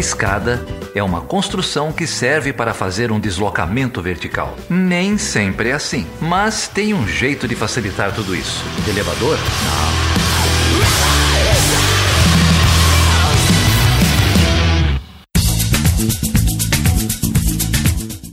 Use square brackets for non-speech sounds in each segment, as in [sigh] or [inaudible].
escada é uma construção que serve para fazer um deslocamento vertical. Nem sempre é assim, mas tem um jeito de facilitar tudo isso. De elevador? Não.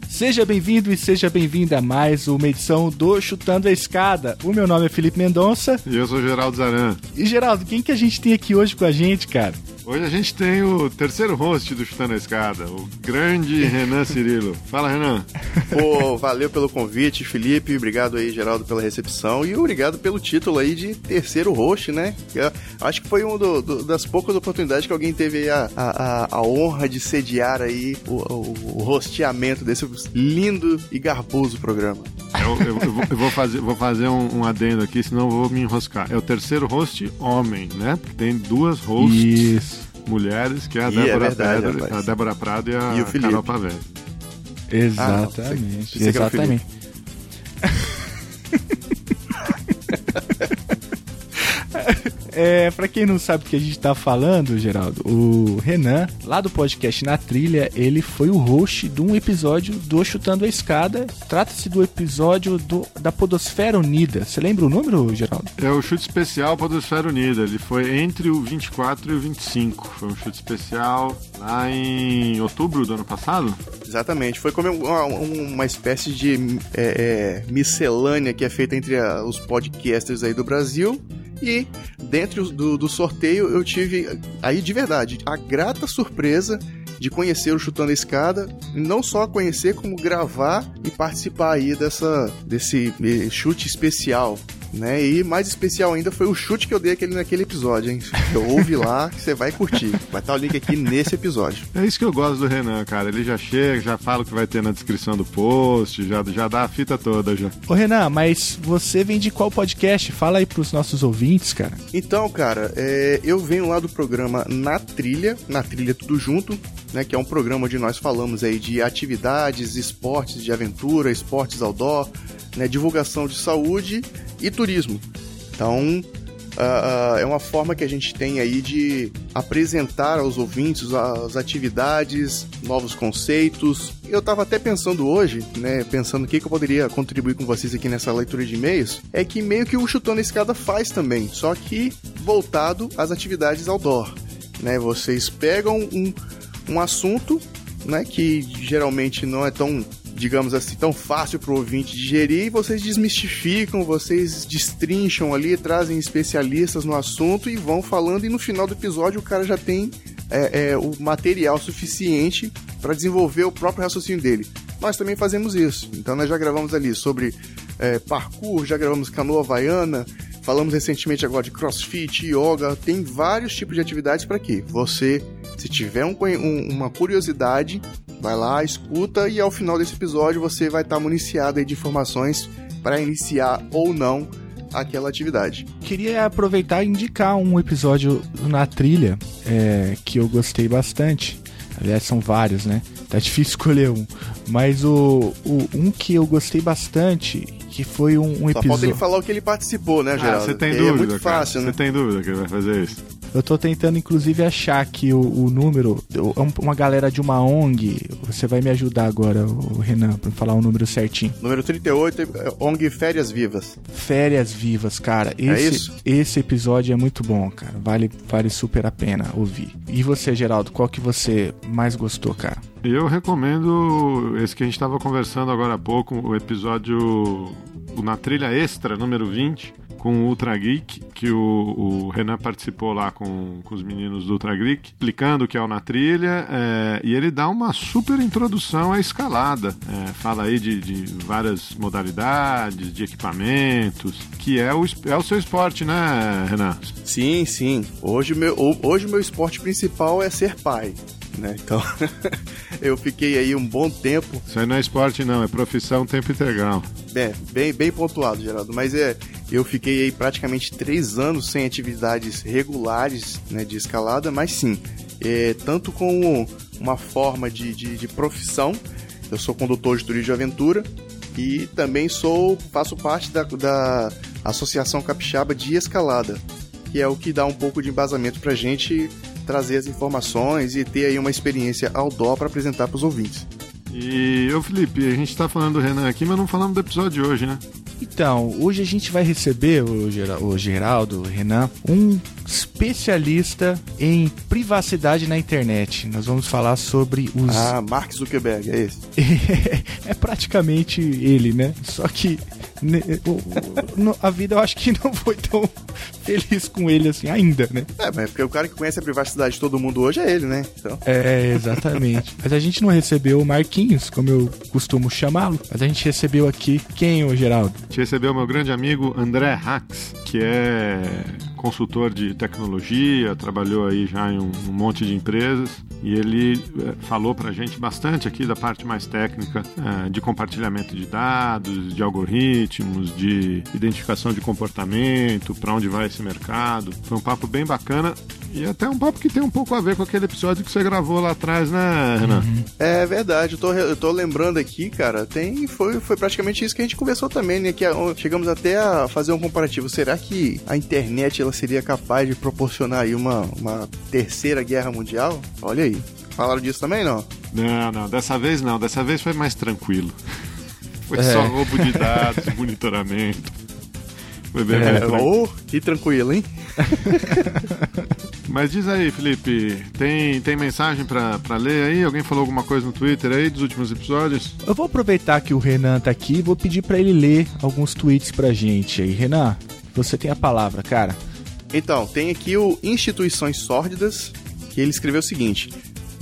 Seja bem-vindo e seja bem-vinda a mais uma edição do Chutando a Escada. O meu nome é Felipe Mendonça. E eu sou Geraldo Zaran. E Geraldo, quem que a gente tem aqui hoje com a gente, cara? Hoje a gente tem o terceiro host do Chutando a Escada, o grande Renan Cirilo. Fala, Renan. Pô, valeu pelo convite, Felipe. Obrigado aí, Geraldo, pela recepção. E obrigado pelo título aí de terceiro host, né? Eu acho que foi uma das poucas oportunidades que alguém teve a, a, a honra de sediar aí o, o, o rosteamento desse lindo e garboso programa. Eu, eu, eu, vou, eu vou, fazer, vou fazer um, um, adendo aqui, senão eu vou me enroscar. É o terceiro host homem, né? Porque tem duas hosts Isso. Mulheres, que é a, Débora, é verdade, Pedro, a Débora Prado e a e Carol Pavelli. Exatamente. Ah, exatamente. [laughs] [laughs] É, para quem não sabe o que a gente tá falando, Geraldo, o Renan, lá do podcast Na Trilha, ele foi o host de um episódio do Chutando a Escada. Trata-se do episódio do, da Podosfera Unida. Você lembra o número, Geraldo? É o chute especial Podosfera Unida. Ele foi entre o 24 e o 25. Foi um chute especial lá em outubro do ano passado? Exatamente. Foi como uma, uma espécie de é, é, miscelânea que é feita entre a, os podcasters aí do Brasil e dentro do, do sorteio eu tive, aí de verdade, a grata surpresa de conhecer o Chutando a Escada, não só conhecer, como gravar e participar aí dessa, desse eh, chute especial né? E mais especial ainda foi o chute que eu dei aquele, naquele episódio, hein? Eu ouvi lá, que você vai curtir. Vai estar o link aqui nesse episódio. É isso que eu gosto do Renan, cara. Ele já chega, já fala o que vai ter na descrição do post, já, já dá a fita toda já. Ô Renan, mas você vem de qual podcast? Fala aí pros nossos ouvintes, cara. Então, cara, é, eu venho lá do programa Na Trilha, Na Trilha Tudo Junto, né? Que é um programa onde nós falamos aí de atividades, esportes de aventura, esportes outdoor, né, divulgação de saúde e turismo. Então, uh, é uma forma que a gente tem aí de apresentar aos ouvintes as atividades, novos conceitos. Eu estava até pensando hoje, né, pensando o que, que eu poderia contribuir com vocês aqui nessa leitura de e-mails, é que meio que o Chutando Escada faz também, só que voltado às atividades outdoor. Né? Vocês pegam um, um assunto né, que geralmente não é tão digamos assim, tão fácil para o ouvinte digerir, e vocês desmistificam, vocês destrincham ali, trazem especialistas no assunto e vão falando, e no final do episódio o cara já tem é, é, o material suficiente para desenvolver o próprio raciocínio dele. Nós também fazemos isso. Então nós já gravamos ali sobre é, parkour, já gravamos canoa havaiana, falamos recentemente agora de crossfit, yoga, tem vários tipos de atividades para quê? Você, se tiver um, um, uma curiosidade, Vai lá, escuta e ao final desse episódio você vai estar tá municiado de informações para iniciar ou não aquela atividade. Queria aproveitar e indicar um episódio na trilha é, que eu gostei bastante. Aliás, são vários, né? Tá [laughs] difícil escolher um. Mas o, o um que eu gostei bastante, que foi um, um episódio. Só falta ele falar o que ele participou, né, Geraldo? Ah, você tem dúvida? É muito fácil, cara. né? Você tem dúvida que ele vai fazer isso? Eu tô tentando, inclusive, achar aqui o, o número. Uma galera de uma ONG. Você vai me ajudar agora, o Renan, pra falar o número certinho. Número 38, é ONG Férias Vivas. Férias Vivas, cara. É esse, é isso? Esse episódio é muito bom, cara. Vale, vale super a pena ouvir. E você, Geraldo, qual que você mais gostou, cara? Eu recomendo esse que a gente estava conversando agora há pouco, o episódio Na Trilha Extra, número 20 com o Ultra Geek, que o, o, Renan participou lá com, com os meninos do Ultra Geek, explicando o que é o Na Trilha, é, e ele dá uma super introdução à escalada. É, fala aí de, de, várias modalidades, de equipamentos, que é o, é o seu esporte, né, Renan? Sim, sim. Hoje meu, hoje meu esporte principal é ser pai. Né? Então, [laughs] eu fiquei aí um bom tempo. Isso aí não é esporte, não, é profissão tempo integral. É, bem, bem pontuado, Geraldo. Mas é, eu fiquei aí praticamente três anos sem atividades regulares né, de escalada, mas sim, é, tanto como uma forma de, de, de profissão, eu sou condutor de turismo de aventura e também sou faço parte da, da Associação Capixaba de Escalada, que é o que dá um pouco de embasamento pra gente trazer as informações e ter aí uma experiência outdoor para apresentar para os ouvintes. E eu, Felipe, a gente tá falando do Renan aqui, mas não falamos do episódio de hoje, né? Então, hoje a gente vai receber, o, Geraldo, o Renan, um especialista em privacidade na internet. Nós vamos falar sobre os. Ah, Mark Zuckerberg, é esse. [laughs] é praticamente ele, né? Só que a vida eu acho que não foi tão feliz com ele assim ainda, né? É, mas porque o cara que conhece a privacidade de todo mundo hoje é ele, né? Então. É, exatamente. mas a gente não recebeu o Marquinhos, como eu costumo chamá-lo, mas a gente recebeu aqui quem, o Geraldo? Gente recebeu meu grande amigo André Hax, que é consultor de tecnologia, trabalhou aí já em um, um monte de empresas e ele é, falou para a gente bastante aqui da parte mais técnica é, de compartilhamento de dados, de algoritmos, de identificação de comportamento, para onde vai esse mercado. Foi um papo bem bacana e até um papo que tem um pouco a ver com aquele episódio que você gravou lá atrás, né, Renan? Uhum. É verdade, eu tô, eu tô lembrando aqui, cara, tem foi, foi praticamente isso que a gente conversou também, né? Que chegamos até a fazer um comparativo. Será que a internet ela seria capaz de proporcionar aí uma, uma terceira guerra mundial? Olha aí. Falaram disso também, não? Não, não, dessa vez não. Dessa vez foi mais tranquilo. [laughs] Foi é. só roubo de dados, [laughs] monitoramento. Foi bem é, mais Oh, que tranquilo, hein? [laughs] Mas diz aí, Felipe, tem, tem mensagem para ler aí? Alguém falou alguma coisa no Twitter aí dos últimos episódios? Eu vou aproveitar que o Renan tá aqui e vou pedir para ele ler alguns tweets pra gente aí. Renan, você tem a palavra, cara. Então, tem aqui o Instituições Sórdidas, que ele escreveu o seguinte: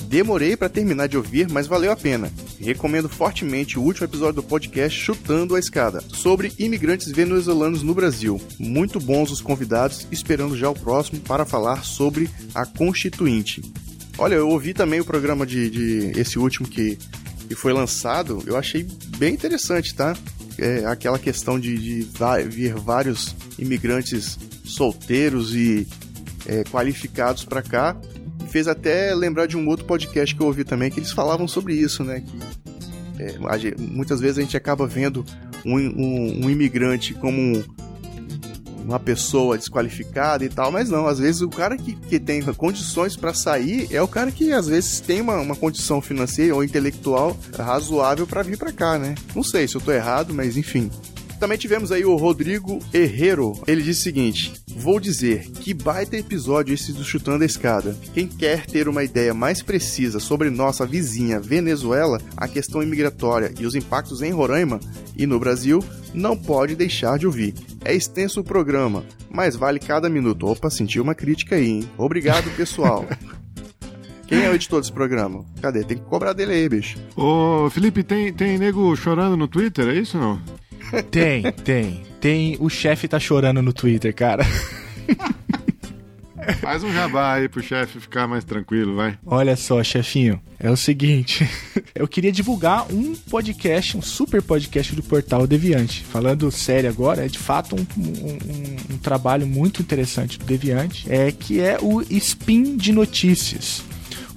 Demorei para terminar de ouvir, mas valeu a pena. Recomendo fortemente o último episódio do podcast Chutando a Escada, sobre imigrantes venezuelanos no Brasil. Muito bons os convidados, esperando já o próximo para falar sobre a Constituinte. Olha, eu ouvi também o programa de, de esse último que, que foi lançado, eu achei bem interessante, tá? É, aquela questão de, de vir vários imigrantes solteiros e é, qualificados para cá fez até lembrar de um outro podcast que eu ouvi também, que eles falavam sobre isso, né? Que é, muitas vezes a gente acaba vendo um, um, um imigrante como um, uma pessoa desqualificada e tal, mas não, às vezes o cara que, que tem condições para sair é o cara que às vezes tem uma, uma condição financeira ou intelectual razoável para vir para cá, né? Não sei se eu tô errado, mas enfim. Também tivemos aí o Rodrigo Herrero. Ele disse o seguinte: Vou dizer, que baita episódio esse do Chutando a Escada. Quem quer ter uma ideia mais precisa sobre nossa vizinha Venezuela, a questão imigratória e os impactos em Roraima e no Brasil, não pode deixar de ouvir. É extenso o programa, mas vale cada minuto. Opa, senti uma crítica aí, hein? Obrigado, pessoal. [laughs] Quem é o editor desse programa? Cadê? Tem que cobrar dele aí, bicho. Ô, Felipe, tem, tem nego chorando no Twitter, é isso não? Tem, tem. Tem. O chefe tá chorando no Twitter, cara. [laughs] Faz um jabá aí pro chefe ficar mais tranquilo, vai. Olha só, chefinho. É o seguinte. [laughs] Eu queria divulgar um podcast, um super podcast do Portal Deviante. Falando sério agora, é de fato um, um, um trabalho muito interessante do Deviante, é, que é o Spin de Notícias.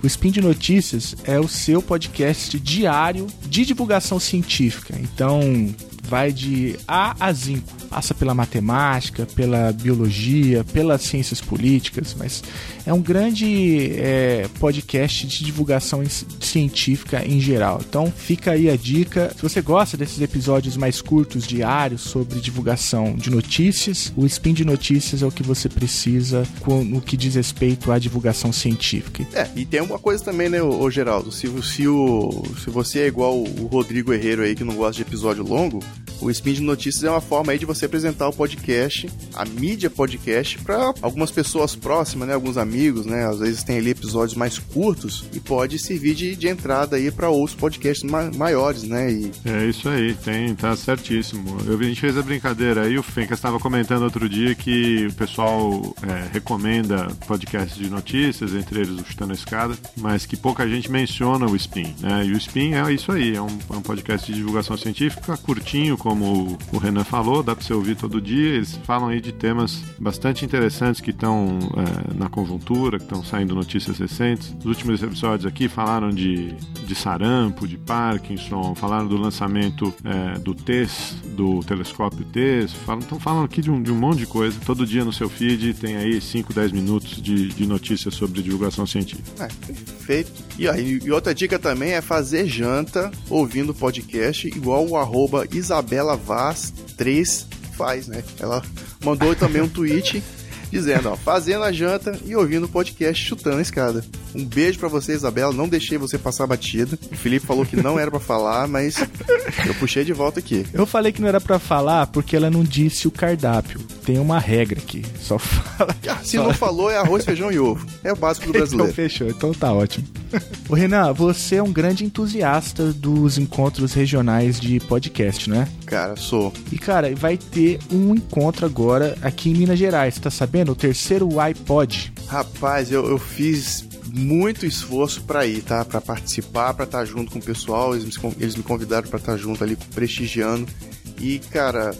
O Spin de Notícias é o seu podcast diário de divulgação científica. Então, vai de A a Zinco. Passa pela matemática, pela biologia, pelas ciências políticas, mas é um grande é, podcast de divulgação científica em geral. Então fica aí a dica. Se você gosta desses episódios mais curtos, diários, sobre divulgação de notícias, o Spin de Notícias é o que você precisa no que diz respeito à divulgação científica. É, e tem uma coisa também, né, ô, Geraldo? Se, se, o, se você é igual o Rodrigo Herreiro aí, que não gosta de episódio longo, o Spin de Notícias é uma forma aí de você apresentar o podcast, a mídia podcast, para algumas pessoas próximas, né? Alguns amigos, né? Às vezes tem ali episódios mais curtos e pode servir de, de entrada aí para outros podcasts ma maiores, né? E... É isso aí, tem, tá certíssimo. Eu, a gente fez a brincadeira aí, o Fencas estava comentando outro dia que o pessoal é, recomenda podcasts de notícias, entre eles o Chutando a Escada, mas que pouca gente menciona o Spin, né? E o Spin é isso aí, é um, é um podcast de divulgação científica curtinho, como o Renan falou, dá para você ouvir todo dia. Eles falam aí de temas bastante interessantes que estão é, na conjuntura, que estão saindo notícias recentes. Os últimos episódios aqui falaram de, de sarampo, de Parkinson, falaram do lançamento é, do TES, do telescópio TES, estão falando aqui de um, de um monte de coisa. Todo dia no seu feed tem aí 5, 10 minutos de, de notícias sobre divulgação científica. É, perfeito. E, aí, e outra dica também é fazer janta ouvindo podcast, igual o arroba Isabela Vaz 3 faz, né? Ela mandou também um tweet [laughs] dizendo, ó, fazendo a janta e ouvindo o podcast chutando a escada. Um beijo para você, Isabela. Não deixei você passar batida. O Felipe falou que não era para falar, mas eu puxei de volta aqui. Eu falei que não era para falar porque ela não disse o cardápio. Tem uma regra aqui. Só [laughs] fala. Ah, se não falou, é arroz, feijão e ovo. É o básico do [laughs] brasileiro. Então fechou, então tá ótimo. Ô Renan, você é um grande entusiasta dos encontros regionais de podcast, né? Cara, sou. E cara, vai ter um encontro agora aqui em Minas Gerais, tá sabendo? O terceiro iPod. Rapaz, eu, eu fiz muito esforço para ir, tá? Para participar, para estar tá junto com o pessoal. Eles me, eles me convidaram para estar tá junto ali, prestigiando. E, cara,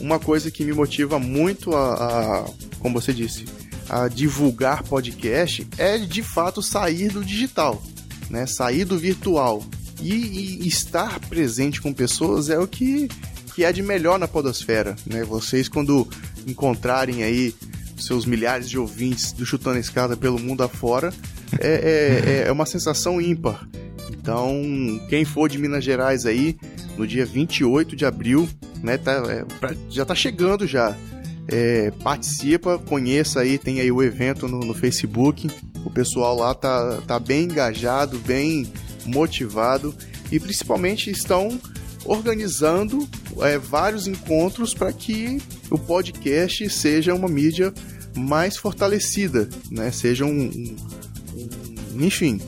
uma coisa que me motiva muito a, a, como você disse, a divulgar podcast é de fato sair do digital, né? Sair do virtual. E, e estar presente com pessoas é o que, que é de melhor na podosfera, né? Vocês quando encontrarem aí seus milhares de ouvintes do Chutando a Escada pelo mundo afora, é, é, é uma sensação ímpar. Então, quem for de Minas Gerais aí, no dia 28 de abril, né, tá, é, já tá chegando já. É, participa, conheça aí, tem aí o evento no, no, Facebook. O pessoal lá tá, tá bem engajado, bem motivado e principalmente estão organizando é, vários encontros para que o podcast seja uma mídia mais fortalecida, né? Seja um, um, um enfim,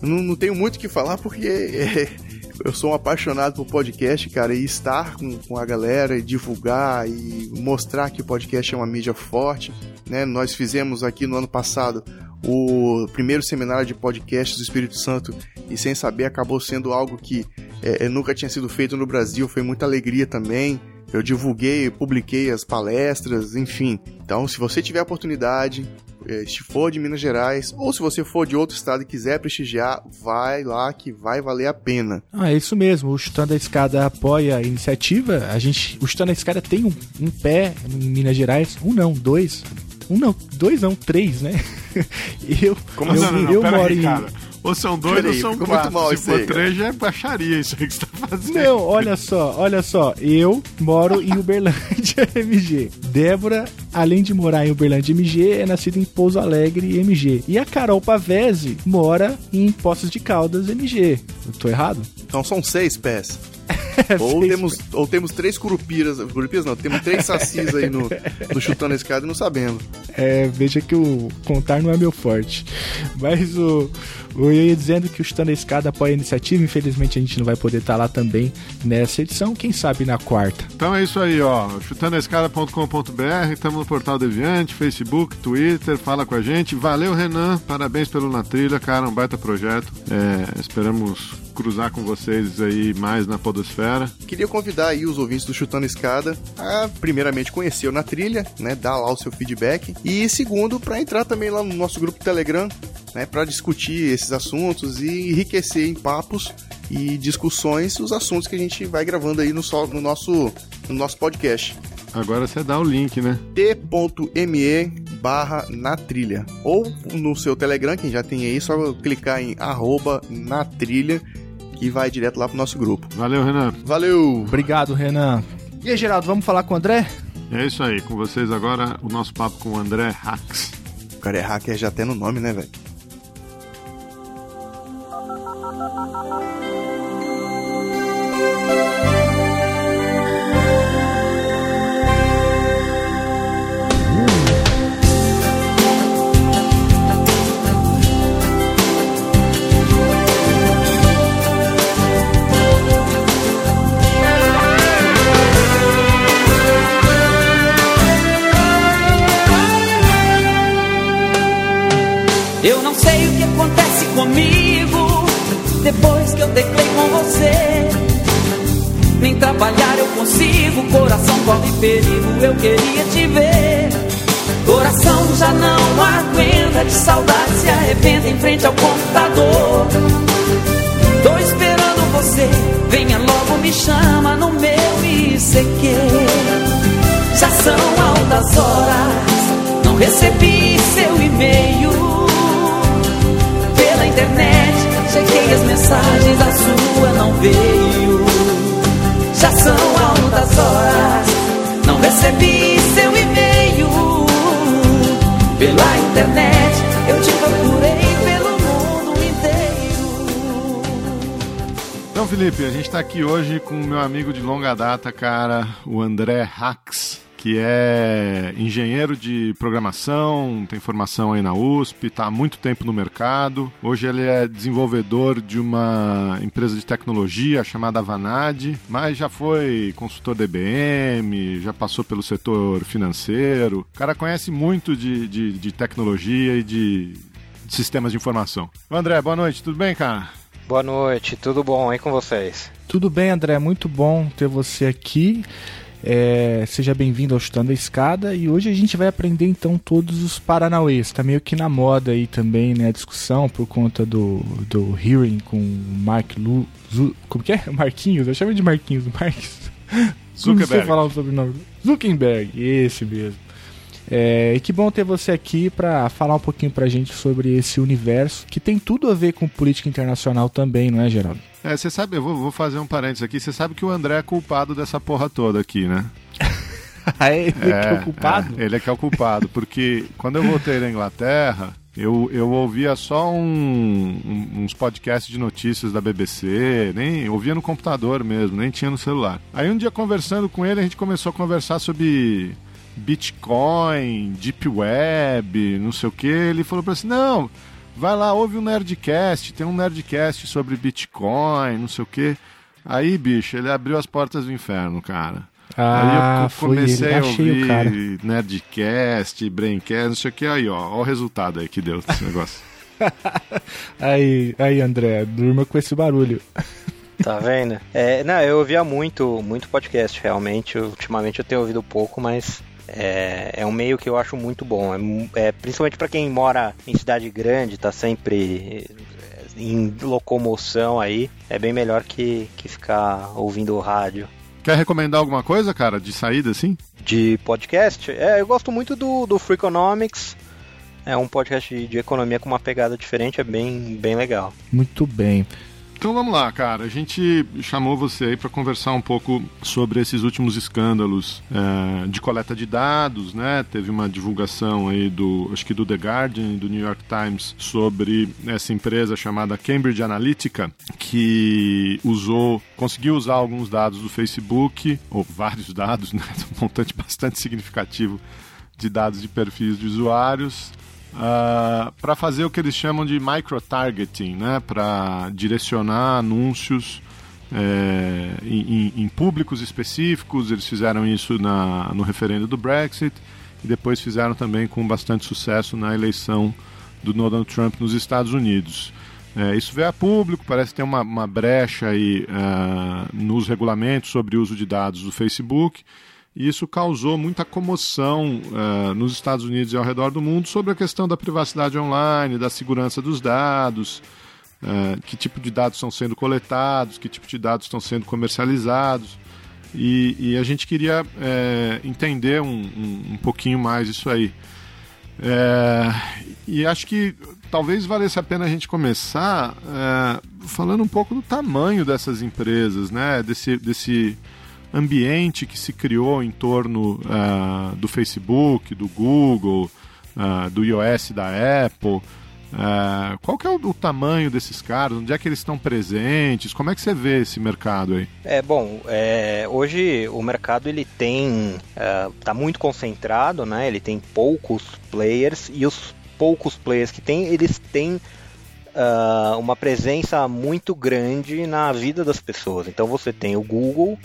não, não, tenho muito o que falar porque é, [laughs] eu sou um apaixonado por podcast, cara, e estar com, com a galera e divulgar e mostrar que o podcast é uma mídia forte, né? Nós fizemos aqui no ano passado o primeiro seminário de podcasts do Espírito Santo e sem saber acabou sendo algo que é, nunca tinha sido feito no Brasil, foi muita alegria também. Eu divulguei, publiquei as palestras, enfim. Então, se você tiver oportunidade, eh, se for de Minas Gerais, ou se você for de outro estado e quiser prestigiar, vai lá que vai valer a pena. Ah, é isso mesmo. O Chutando a Escada apoia a iniciativa. A gente, o Chutando a Escada tem um, um pé em Minas Gerais. Um não, dois. Um não, dois não, três, né? [laughs] eu, Como eu, assim? eu, eu moro aí, em. Cara ou são dois Peraí, ou são quatro. Muito mal Se for aí, três, já é baixaria isso aí que você tá fazendo. Não, olha só, olha só. Eu moro em Uberlândia, [laughs] MG. Débora, além de morar em Uberlândia, MG, é nascida em Pouso Alegre, MG. E a Carol Pavese mora em Poços de Caldas, MG. Eu tô errado? Então são seis pés. [laughs] ou, temos, ou temos três curupiras. Curupiras não, temos três sacis aí no, no [laughs] chutando a escada e não sabemos. É, veja que o contar não é meu forte. Mas o. Eu ia dizendo que o Chutando a Escada apoia a iniciativa, infelizmente a gente não vai poder estar lá também nessa edição, quem sabe na quarta. Então é isso aí, ó, chutandoaescada.com.br, estamos no Portal Deviante, Facebook, Twitter, fala com a gente. Valeu, Renan, parabéns pelo Na Trilha, cara, um baita projeto. É, esperamos cruzar com vocês aí mais na podosfera. Queria convidar aí os ouvintes do Chutando Escada a primeiramente conhecer o Na Trilha, né, dar lá o seu feedback e segundo para entrar também lá no nosso grupo Telegram, né, para discutir esses assuntos e enriquecer em papos e discussões os assuntos que a gente vai gravando aí no, no nosso no nosso podcast. Agora você dá o link, né? t.me barra na trilha. Ou no seu Telegram, quem já tem aí, só clicar em arroba na trilha e vai direto lá pro nosso grupo. Valeu, Renan. Valeu. Obrigado, Renan. E aí, Geraldo, vamos falar com o André? É isso aí, com vocês agora o nosso papo com o André Hacks. O cara é hacker já até no nome, né, velho? Comigo depois que eu teclei com você. nem trabalhar eu consigo. Coração corre perigo, eu queria te ver. Coração já não aguenta de saudade, se arrependa em frente ao computador. Tô esperando você, venha logo, me chama no meu ICQ. Já são altas horas, não recebi seu e-mail internet. Chequei as mensagens, a sua não veio. Já são altas horas, não recebi seu e-mail pela internet. Eu te procurei pelo mundo inteiro. Então, Felipe, a gente está aqui hoje com o meu amigo de longa data, cara, o André Hax, que é engenheiro de programação, tem formação aí na USP, está há muito tempo no mercado. Hoje ele é desenvolvedor de uma empresa de tecnologia chamada Vanad, mas já foi consultor da IBM, já passou pelo setor financeiro. O cara conhece muito de, de, de tecnologia e de, de sistemas de informação. André, boa noite, tudo bem, cara? Boa noite, tudo bom aí com vocês? Tudo bem, André? Muito bom ter você aqui. É, seja bem-vindo ao Chutando a Escada e hoje a gente vai aprender então todos os Paranauês. Tá meio que na moda aí também, né? A discussão por conta do, do hearing com o Mark Lu, Zu, como que é? [laughs] Marquinhos? Eu chamo de Marquinhos, Marques. [laughs] Zuckerberg. falar o sobrenome. Zuckerberg, esse mesmo. É, e que bom ter você aqui para falar um pouquinho pra gente sobre esse universo que tem tudo a ver com política internacional também, não é, Geraldo? É, você sabe, eu vou, vou fazer um parênteses aqui, você sabe que o André é culpado dessa porra toda aqui, né? [laughs] É ele que é o culpado? é, ele é que é o culpado, porque quando eu voltei na Inglaterra, eu, eu ouvia só um- um- uns podcasts de notícias da BBC, nem ouvia no computador mesmo, nem tinha no celular. Aí um dia conversando com ele, a gente começou a conversar sobre Bitcoin, Deep Web, não sei o que. Ele falou pra assim: não, vai lá, ouve um Nerdcast, tem um Nerdcast sobre Bitcoin, não sei o que. Aí, bicho, ele abriu as portas do inferno, cara. Ah, aí eu ele, comecei a ouvir cara. Nerdcast, Braincast, não sei o que. Aí, ó, ó o resultado aí que deu esse negócio. [laughs] Aí, aí, André, durma com esse barulho. Tá vendo? É, não, eu ouvia muito, muito podcast, realmente. Ultimamente eu tenho ouvido pouco, mas é, é um meio que eu acho muito bom. É, é, principalmente pra quem mora em cidade grande, tá sempre é, em locomoção aí. É bem melhor que, que ficar ouvindo rádio. Quer recomendar alguma coisa, cara, de saída assim? De podcast, é, eu gosto muito do, do Freakonomics. É um podcast de, de economia com uma pegada diferente, é bem, bem legal. Muito bem. Então vamos lá, cara. A gente chamou você aí para conversar um pouco sobre esses últimos escândalos eh, de coleta de dados, né? Teve uma divulgação aí do, acho que do The Guardian do New York Times sobre essa empresa chamada Cambridge Analytica que usou, conseguiu usar alguns dados do Facebook ou vários dados, [laughs] né? Um montante bastante significativo de dados de perfis de usuários para fazer o que eles chamam de micro-targeting, né? para direcionar anúncios é, em, em- públicos específicos. Eles fizeram isso na, no referendo do Brexit e depois fizeram também com bastante sucesso na eleição do Donald Trump nos Estados Unidos. É, isso veio a público, parece ter uma, uma brecha aí ah, nos regulamentos sobre o uso de dados do Facebook. E isso causou muita comoção ah, nos Estados Unidos e ao redor do mundo sobre a questão da privacidade online, da segurança dos dados, ah, que tipo de dados estão sendo coletados, que tipo de dados estão sendo comercializados. E, e a gente queria eh, entender um, um, um pouquinho mais isso aí. É, e acho que talvez valesse a pena a gente começar é, falando um pouco do tamanho dessas empresas, né? Desse, desse ambiente que se criou em torno ah, do Facebook, do Google, ah, do iOS da Apple. Ah, qual que é o, o tamanho desses caras? Onde é que eles estão presentes? Como é que você vê esse mercado aí? É bom, é, hoje o mercado ele tem está muito concentrado, né? Ele tem poucos players e os poucos players que tem, eles têm ah, uma presença muito grande na vida das pessoas. Então você tem o Google,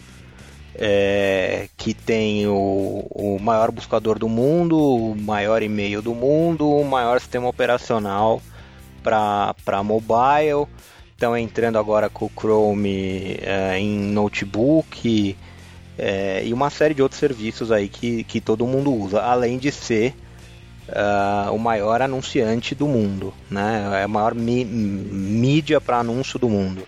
é, que tem o, o maior buscador do mundo, o maior e-mail do mundo, o maior sistema operacional para mobile. estão entrando agora com o Chrome é, em notebook é, e uma série de outros serviços aí que, que todo mundo usa, além de ser uh, o maior anunciante do mundo, né? É a maior mídia para anúncio do mundo.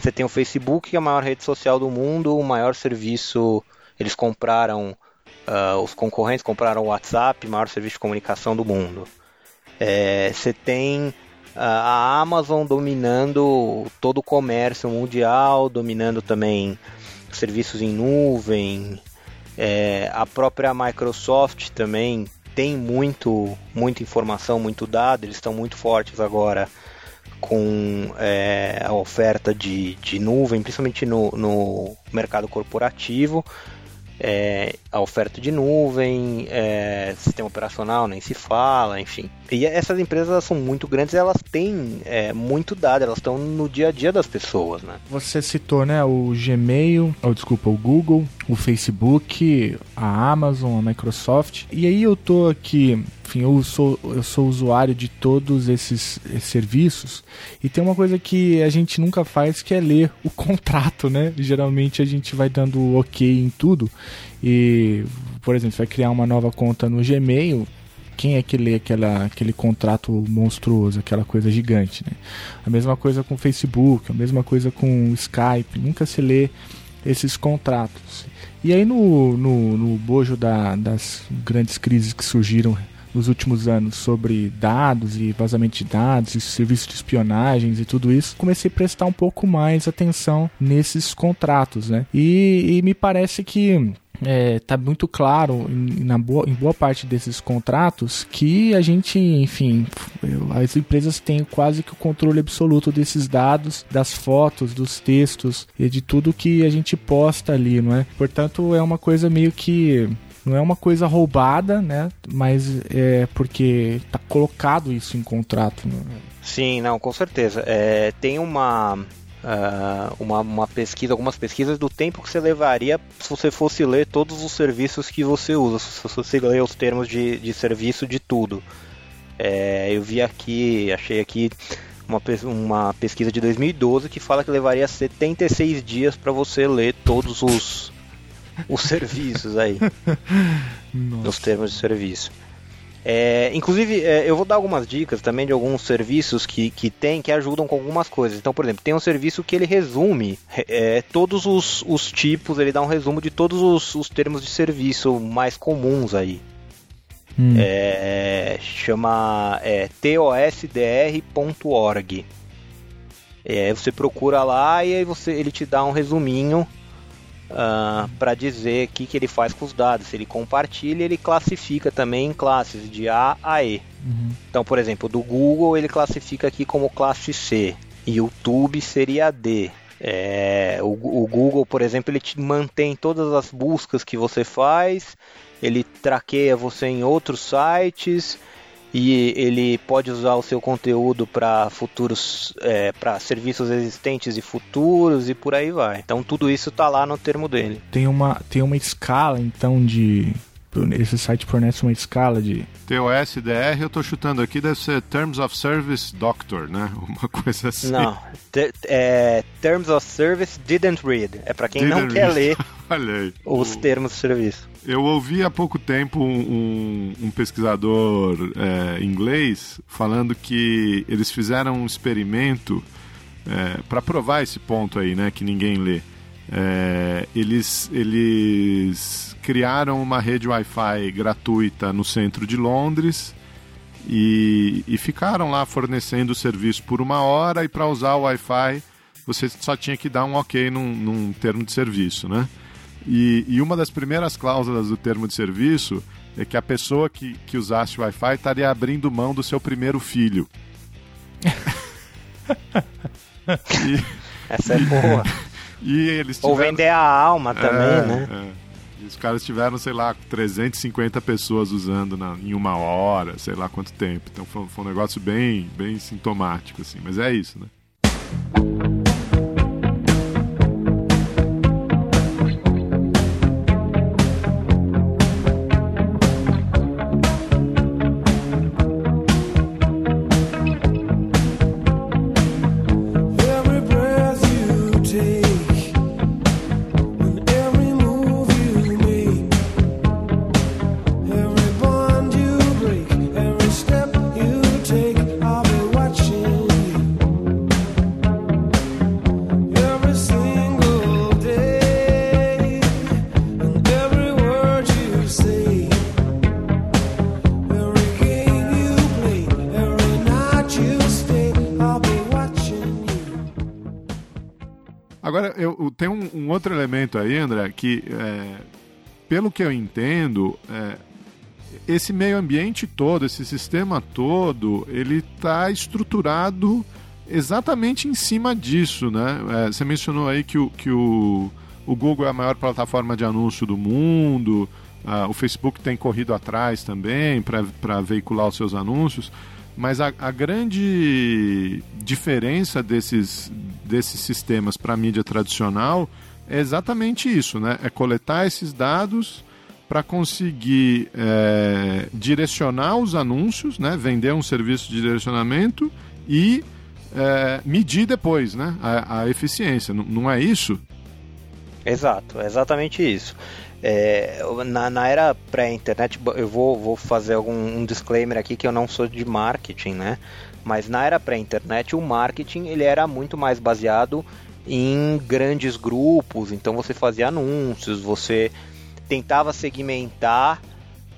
Você tem o Facebook, que é a maior rede social do mundo, o maior serviço. Eles compraram, uh, os concorrentes compraram o WhatsApp, maior serviço de comunicação do mundo. É, você tem uh, a Amazon dominando todo o comércio mundial, dominando também serviços em nuvem. É, a própria Microsoft também tem muito, muita informação, muito dado, eles estão muito fortes agora com é, a oferta de, de nuvem, principalmente no, no mercado corporativo. É, a oferta de nuvem, é, sistema operacional, nem se fala, enfim. E essas empresas são muito grandes, elas têm é, muito dado, elas estão no dia a dia das pessoas, né? Você citou, né, o Gmail, ou desculpa, o Google, o Facebook, a Amazon, a Microsoft. E aí eu tô aqui enfim, eu sou, eu sou usuário de todos esses, esses, serviços e tem uma coisa que a gente nunca faz que é ler o [laughs] contrato, né? Geralmente a gente vai dando ok em tudo e, por exemplo, vai criar uma nova conta no Gmail, quem é que lê aquela, aquele contrato monstruoso, aquela coisa gigante, né? A mesma coisa com o Facebook, a mesma coisa com o Skype, nunca se lê esses contratos. E aí no, no, no bojo da, das grandes crises que surgiram nos últimos anos sobre dados e vazamento de dados e serviços de espionagens e tudo isso, comecei a prestar um pouco mais atenção nesses contratos, né? E, e me parece que é, tá muito claro em, na boa, em boa parte desses contratos que a gente, enfim, as empresas têm quase que o controle absoluto desses dados, das fotos, dos textos e de tudo que a gente posta ali, não é? Portanto, é uma coisa meio que não é uma coisa roubada, né? Mas é porque tá colocado isso em contrato. Né? Sim, não, com certeza. É, tem uma, uh, uma, uma pesquisa, algumas pesquisas do tempo que você levaria se você fosse ler todos os serviços que você usa, se você ler os termos de, de serviço de tudo. É, eu vi aqui, achei aqui uma, uma pesquisa de 2012 que fala que levaria 76 dias para você ler todos os os [laughs] serviços aí. [laughs] Nos termos de serviço. É, inclusive, é, eu vou dar algumas dicas também de alguns serviços que, que tem que ajudam com algumas coisas. Então, por exemplo, tem um serviço que ele resume é, todos os, os tipos, ele dá um resumo de todos os, os termos de serviço mais comuns aí. Hum. É, chama é, tosdr.org. É, você procura lá e aí você, ele te dá um resuminho uh, ah, para dizer o que, que ele faz com os dados. Se ele compartilha, ele classifica também em classes de A a E. Uhum. Então, por exemplo, do Google ele classifica aqui como classe C. YouTube seria D. É, o, o, Google, por exemplo, ele te mantém todas as buscas que você faz, ele traqueia você em outros sites, e ele pode usar o seu conteúdo para futuros, é, para serviços existentes e futuros e por aí vai. Então tudo isso está lá no termo dele. Tem uma, tem uma escala então de esse site fornece uma escala de TOSDR, eu estou chutando aqui, deve ser Terms of Service Doctor, né? [laughs] Uma coisa assim. Não, é, Terms of Service Didn't Read. É para quem didn't não read. quer ler [laughs] os o... termos de serviço. Eu ouvi há pouco tempo um, um pesquisador é, inglês falando que eles fizeram um experimento é, para provar esse ponto aí, né, que ninguém lê. É, eles, eles criaram uma rede Wi-Fi gratuita no centro de Londres e, e ficaram lá fornecendo o serviço por uma hora e para usar o Wi-Fi você só tinha que dar um ok num, num termo de serviço, né? E, e, uma das primeiras cláusulas do termo de serviço é que a pessoa que, que usasse o Wi-Fi estaria abrindo mão do seu primeiro filho. [laughs] e, Essa é boa. [laughs] E eles tiveram... Ou vender a alma também, é, né? É. os caras tiveram, sei lá, 350 pessoas usando na, em uma hora, sei lá quanto tempo. Então foi, foi um negócio bem, bem sintomático, assim. Mas é isso, né? Que, é, pelo que eu entendo, é, esse meio ambiente todo, esse sistema todo, ele está estruturado exatamente em cima disso, né? É, você mencionou aí que, o, que o, o Google é a maior plataforma de anúncio do mundo, uh, o Facebook tem corrido atrás também para veicular os seus anúncios, mas a, a grande diferença desses, desses sistemas para a mídia tradicional é exatamente isso, né? É coletar esses dados para conseguir é, direcionar os anúncios, né? Vender um serviço de direcionamento e é, medir depois, né? A, a eficiência. N não é isso? Exato, é exatamente isso. É, na, na, era pré-internet, eu vou, vou fazer algum um disclaimer aqui que eu não sou de marketing, né? Mas na era pré-internet, o marketing ele era muito mais baseado em grandes grupos. Então você fazia anúncios, você tentava segmentar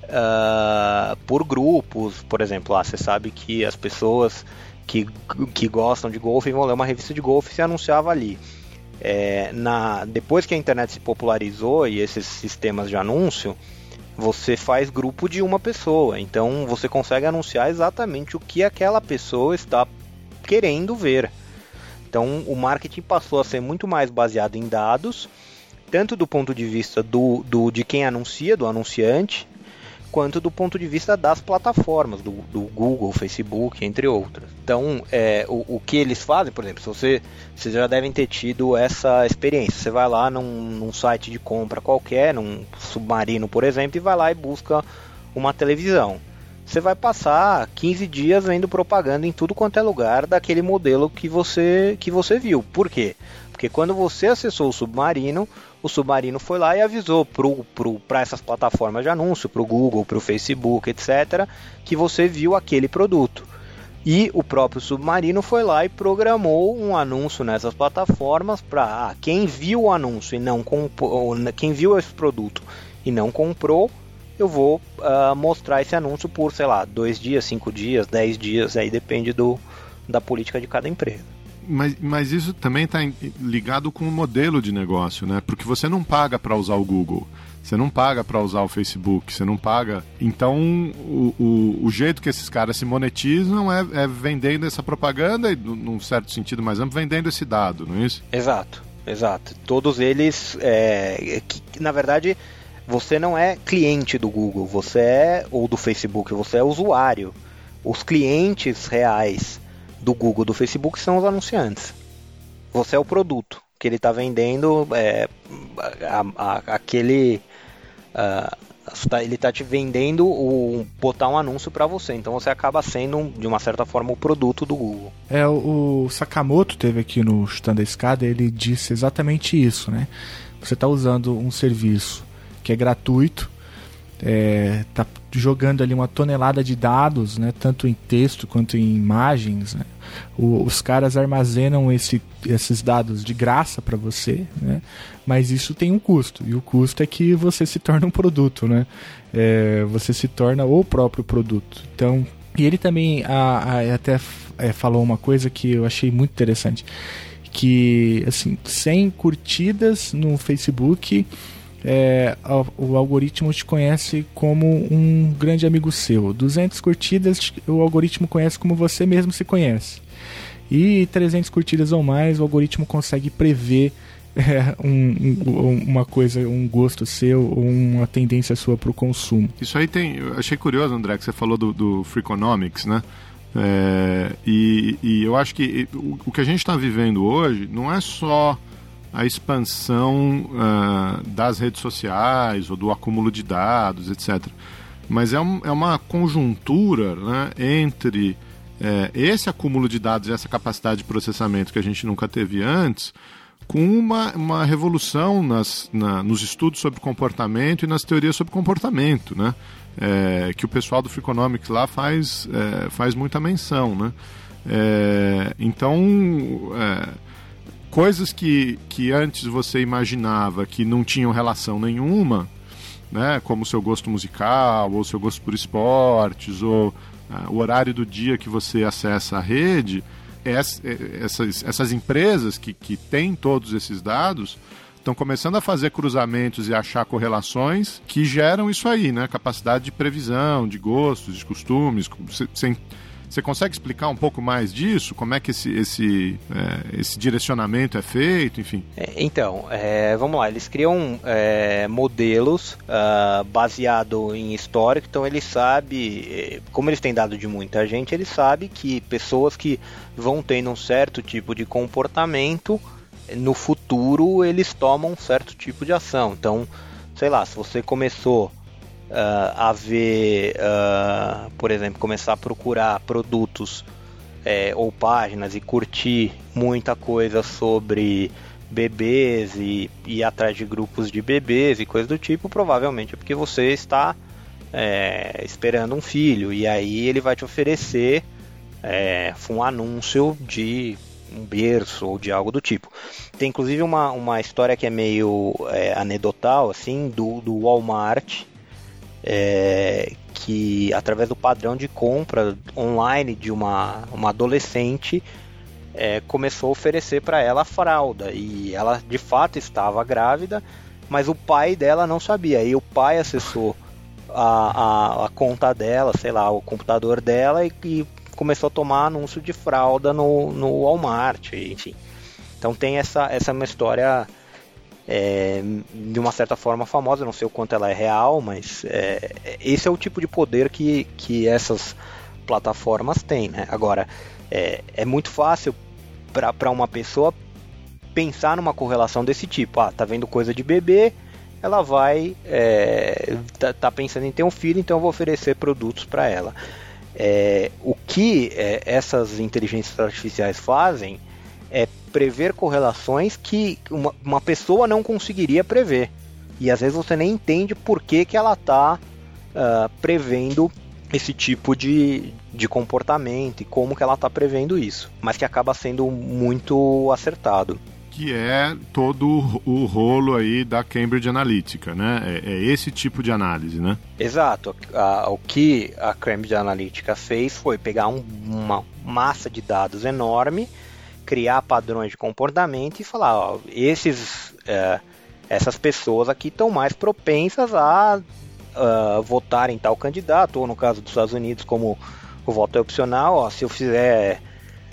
uh, por grupos. Por exemplo, ah, você sabe que as pessoas que, que gostam de golfe vão ler uma revista de golfe e se anunciava ali. É, na, depois que a internet se popularizou e esses sistemas de anúncio, você faz grupo de uma pessoa. Então você consegue anunciar exatamente o que aquela pessoa está querendo ver. Então o marketing passou a ser muito mais baseado em dados, tanto do ponto de vista do, do de quem anuncia, do anunciante, quanto do ponto de vista das plataformas, do, do Google, Facebook, entre outras. Então, é, o, o, que eles fazem, por exemplo, se você, vocês já devem ter tido essa experiência. Você vai lá num, num site de compra qualquer, num submarino, por exemplo, e vai lá e busca uma televisão. Você vai passar 15 dias vendo propaganda em tudo quanto é lugar daquele modelo que você, que você viu. Por quê? Porque quando você acessou o submarino, o Submarino foi lá e avisou para essas plataformas de anúncio, para o Google, para o Facebook, etc., que você viu aquele produto. E o próprio Submarino foi lá e programou um anúncio nessas plataformas para ah, quem viu o anúncio e não comprou, quem viu esse produto e não comprou, eu vou uh, mostrar esse anúncio por, sei lá, dois dias, cinco dias, dez dias, aí depende do, da política de cada empresa. Mas, mas isso também está ligado com o modelo de negócio, né? Porque você não paga para usar o Google. Você não paga para usar o Facebook, você não paga. Então, o, o, o, jeito que esses caras se monetizam é, é vendendo essa propaganda e, num certo sentido mais amplo, vendendo esse dado, não é isso? Exato, exato. Todos eles, é, que, na verdade, você não é cliente do Google, você é, ou do Facebook, você é usuário. Os clientes reais do Google, do Facebook, são os anunciantes. Você é o produto que ele está vendendo, é, a, a, aquele. Uh, ele está te vendendo o botar um anúncio para você. Então você acaba sendo, de uma certa forma, o produto do Google. É, o, Sakamoto teve aqui no a Escada, ele disse exatamente isso, né? Você está usando um serviço que é gratuito, é, tá jogando ali uma tonelada de dados, né, tanto em texto quanto em imagens. Né? O, os caras armazenam esse, esses dados de graça para você, né? mas isso tem um custo e o custo é que você se torna um produto, né? É, você se torna o próprio produto. Então, e ele também a, a, até é, falou uma coisa que eu achei muito interessante, que assim, sem curtidas no Facebook é, o algoritmo te conhece como um grande amigo seu. 200 curtidas, o algoritmo conhece como você mesmo se conhece. E 300 curtidas ou mais, o algoritmo consegue prever é, um, um, uma coisa, um gosto seu ou uma tendência sua para o consumo. Isso aí tem. Eu achei curioso, André, que você falou do, do Freakonomics, né? É, e, e, eu acho que o, o que a gente está vivendo hoje não é só a expansão uh, das redes sociais ou do acúmulo de dados, etc. Mas é, um, é uma conjuntura né, entre é, esse acúmulo de dados e essa capacidade de processamento que a gente nunca teve antes, com uma, uma revolução nas, na, nos estudos sobre comportamento e nas teorias sobre comportamento, né? É, que o pessoal do Freakonomics lá faz, é, faz muita menção, né? Então, coisas que, que antes você imaginava que não tinham relação nenhuma, né, como o seu gosto musical, ou seu gosto por esportes, ou uh, o horário do dia que você acessa a rede, essas, essas empresas que, que têm todos esses dados estão começando a fazer cruzamentos e achar correlações que geram isso aí, né? Capacidade de previsão, de gostos, de costumes, sem você consegue explicar um pouco mais disso? Como é que esse, esse, é, esse direcionamento é feito, enfim? É, então, é, vamos lá, eles criam é, modelos uh, baseado em histórico, então ele sabe, é, como eles têm dado de muita gente, ele sabe que pessoas que vão tendo um certo tipo de comportamento, no futuro eles tomam um certo tipo de ação. Então, sei lá, se você começou uh, a ver, uh, por exemplo, começar a procurar produtos é, ou páginas e curtir muita coisa sobre bebês e ir atrás de grupos de bebês e coisas do tipo, provavelmente é porque você está é, esperando um filho e aí ele vai te oferecer é, um anúncio de um berço ou de algo do tipo. Tem inclusive uma, uma história que é meio é, anedotal assim do, do Walmart é, que através do padrão de compra online de uma, uma adolescente é, começou a oferecer para ela a fralda e ela de fato estava grávida, mas o pai dela não sabia. E o pai acessou a, a, a conta dela, sei lá, o computador dela e, e, começou a tomar anúncio de fralda no, no Walmart, enfim. Então tem essa, essa é uma história é, de uma certa forma famosa, não sei o quanto ela é real, mas é, esse é o tipo de poder que, que essas plataformas têm. Né? Agora, é, é muito fácil para uma pessoa pensar numa correlação desse tipo. Ah, tá vendo coisa de bebê, ela vai é, tá, tá, pensando em ter um filho, então eu vou oferecer produtos para ela. É, o que é, essas inteligências artificiais fazem é prever correlações que uma, uma pessoa não conseguiria prever. E às vezes você nem entende por que, que ela está uh, ah, prevendo esse tipo de, de comportamento e como que ela está prevendo isso, mas que acaba sendo muito acertado. Que é todo o rolo aí da Cambridge Analytica, né? É, é esse tipo de análise, né? Exato. o que a Cambridge Analytica fez foi pegar um, uma massa de dados enorme criar padrões de comportamento e falar, ó, esses, é, essas pessoas aqui estão mais propensas a uh, votar em tal candidato, ou no caso dos Estados Unidos, como o voto é opcional, ó, se eu fizer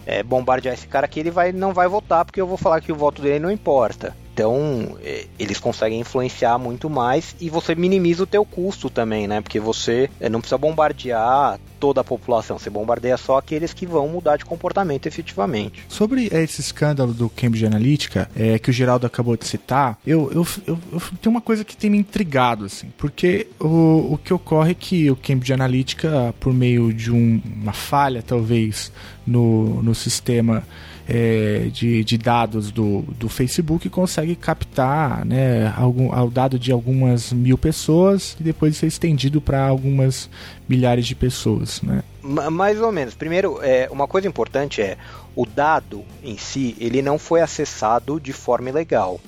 é, bombardear esse cara aqui, ele vai, não vai votar porque eu vou falar que o voto dele não importa. Então, é, eles conseguem influenciar muito mais e você minimiza o teu custo também, né? Porque você é, não precisa bombardear toda a população, você bombardeia só aqueles que vão mudar de comportamento efetivamente. Sobre esse escândalo do Cambridge Analytica, é, que o Geraldo acabou de citar, eu, eu, eu, eu tenho uma coisa que tem me intrigado, assim, porque o, o que ocorre é que o Cambridge Analytica, por meio de um, uma falha, talvez, no, no sistema é, de, de, dados do, do Facebook consegue captar né, algum, o dado de algumas mil pessoas e depois ser estendido para algumas milhares de pessoas. Né? Mais ou menos. Primeiro, é, uma coisa importante é o dado em si ele não foi acessado de forma ilegal.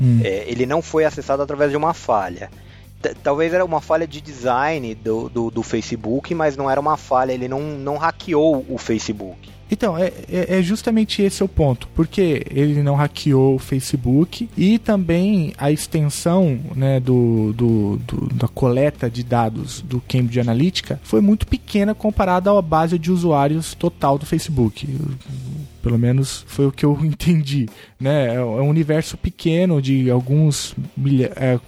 Hum. É, ele não foi acessado através de uma falha talvez era uma falha de design do, do, do, Facebook, mas não era uma falha, ele não, não hackeou o Facebook. Então, é, é, é, justamente esse o ponto, porque ele não hackeou o Facebook e também a extensão né, do, do, do, da coleta de dados do Cambridge Analytica foi muito pequena comparada à base de usuários total do Facebook. Pelo menos foi o que eu [laughs] entendi, né? É um universo pequeno de alguns milha é,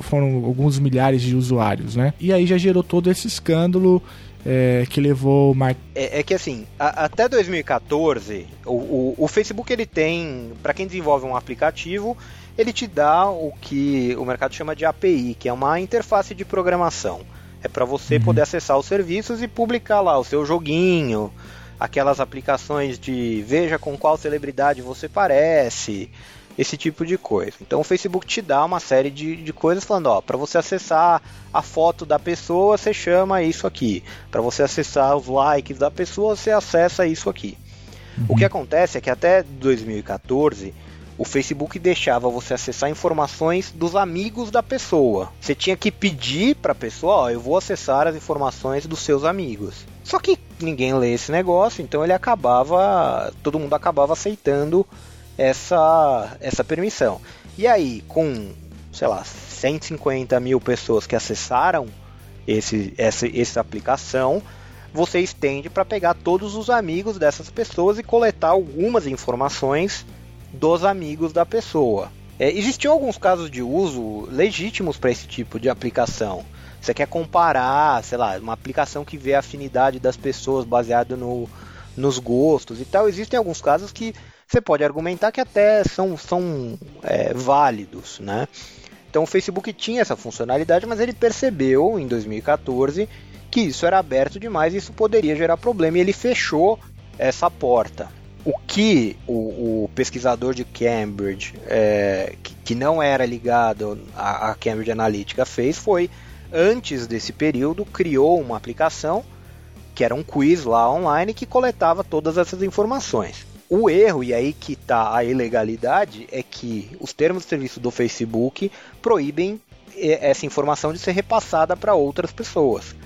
foram alguns milhares de usuários, né? E aí já gerou todo esse escândalo é, que levou Mark. É, é que assim, a, até 2014, o, o, o, Facebook ele tem, para quem desenvolve um aplicativo, ele te dá o que o mercado chama de API, que é uma interface de programação. É para você uhum. poder acessar os serviços e publicar lá o seu joguinho, aquelas aplicações de veja com qual celebridade você parece, esse tipo de coisa. Então o Facebook te dá uma série de, de coisas falando, ó, para você acessar a foto da pessoa, você chama isso aqui. Para você acessar os likes da pessoa, você acessa isso aqui. Uhum. O que acontece é que até 2014 o Facebook deixava você acessar informações dos amigos da pessoa. Você tinha que pedir para a pessoa, ó, eu vou acessar as informações dos seus amigos. Só que ninguém lê esse negócio, então ele acabava, todo mundo acabava aceitando essa, essa permissão. E aí, com, sei lá, 150 mil pessoas que acessaram esse, essa, essa aplicação, você estende para pegar todos os amigos dessas pessoas e coletar algumas informações dos amigos da pessoa. É, existiam alguns casos de uso legítimos para esse tipo de aplicação. Você quer comparar, sei lá, uma aplicação que vê a afinidade das pessoas baseado no, nos gostos e tal. Existem alguns casos que você pode argumentar que até são, são é, válidos, né? Então o Facebook tinha essa funcionalidade, mas ele percebeu em 2014 que isso era aberto demais e isso poderia gerar problema e ele fechou essa porta. O que o, o pesquisador de Cambridge, é, que, que, não era ligado à, Cambridge Analytica, fez foi, antes desse período, criou uma aplicação que era um quiz lá online que coletava todas essas informações. O erro, e aí que está a ilegalidade, é que os termos de serviço do Facebook proíbem é, essa informação de ser repassada para outras pessoas.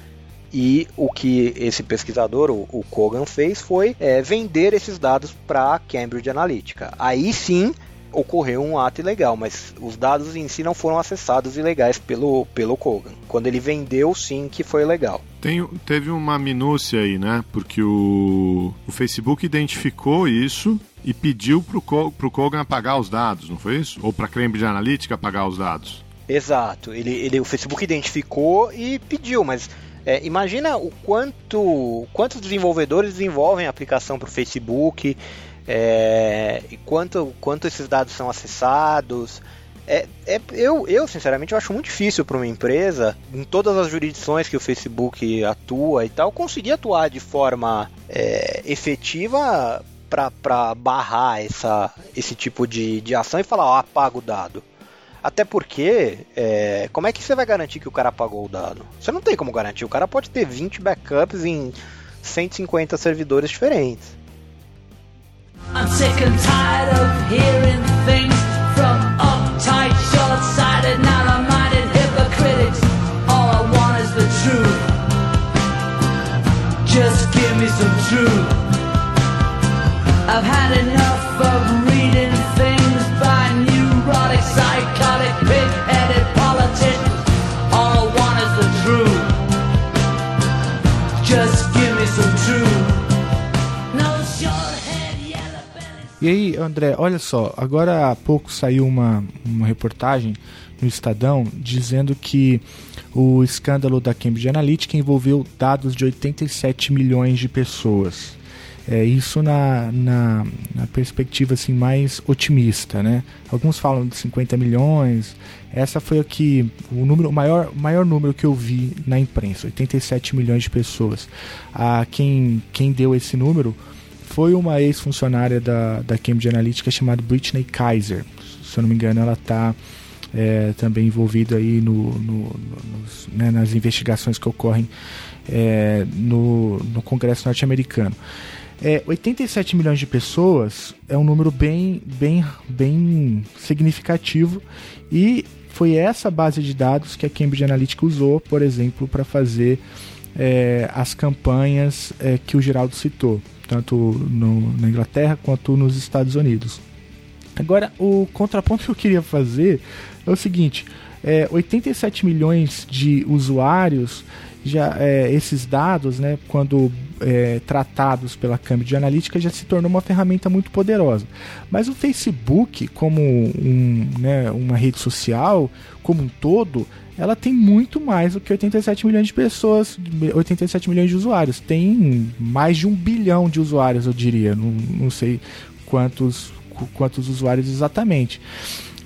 E o que esse pesquisador, o, Kogan, fez foi é, vender esses dados para a Cambridge Analytica. Aí sim ocorreu um ato ilegal, mas os dados em si não foram acessados ilegais pelo, pelo Kogan. Quando ele vendeu, sim que foi legal. Tem, teve uma minúcia aí, né? Porque o, o Facebook identificou isso e pediu para o Kogan apagar os dados, não foi isso? Ou para a Cambridge Analytica apagar os dados? Exato. Ele, ele, o Facebook identificou e pediu, mas é, imagina o quanto quantos desenvolvedores desenvolvem a aplicação para o Facebook é, e quanto, quanto esses dados são acessados. É, é, eu, eu, sinceramente, eu acho muito difícil para uma empresa, em todas as jurisdições que o Facebook atua e tal, conseguir atuar de forma é, efetiva para barrar essa, esse tipo de, de ação e falar, ó, apaga o dado. Até porque, é, como é que você vai garantir que o cara apagou o dado? Você não tem como garantir. O cara pode ter 20 backups em 150 servidores diferentes. I'm sick and tired of hearing things from uptight, short-sighted, narrow-minded hypocrites. All I want is the truth. Just E aí, André, olha só, agora há pouco saiu uma, uma reportagem no Estadão dizendo que o escândalo da Cambridge Analytica envolveu dados de 87 milhões de pessoas. É, isso na, na, na, perspectiva assim, mais otimista, né? Alguns falam de 50 milhões. Essa foi o que o número o maior, maior número que eu vi na imprensa, 87 milhões de pessoas. Ah, quem, quem deu esse número foi uma ex-funcionária da, da Cambridge Analytica chamada Britney Kaiser. Se eu não me engano, ela está é, também envolvida aí no, no, nos, né, nas investigações que ocorrem é, no, no Congresso norte-americano. É, 87 milhões de pessoas é um número bem, bem, bem significativo e foi essa base de dados que a Cambridge Analytica usou, por exemplo, para fazer é, as campanhas é, que o Geraldo citou tanto no, na Inglaterra quanto nos Estados Unidos. Agora, o contraponto que eu queria fazer é o seguinte: é, 87 milhões de usuários, já é, esses dados, né, quando é, tratados pela Cambridge Analytica, já se tornou uma ferramenta muito poderosa. Mas o Facebook, como um, né, uma rede social, como um todo, ela tem muito mais do que 87 milhões de pessoas, 87 milhões de usuários. Tem mais de um bilhão de usuários, eu diria. Não, não sei quantos, quantos usuários exatamente.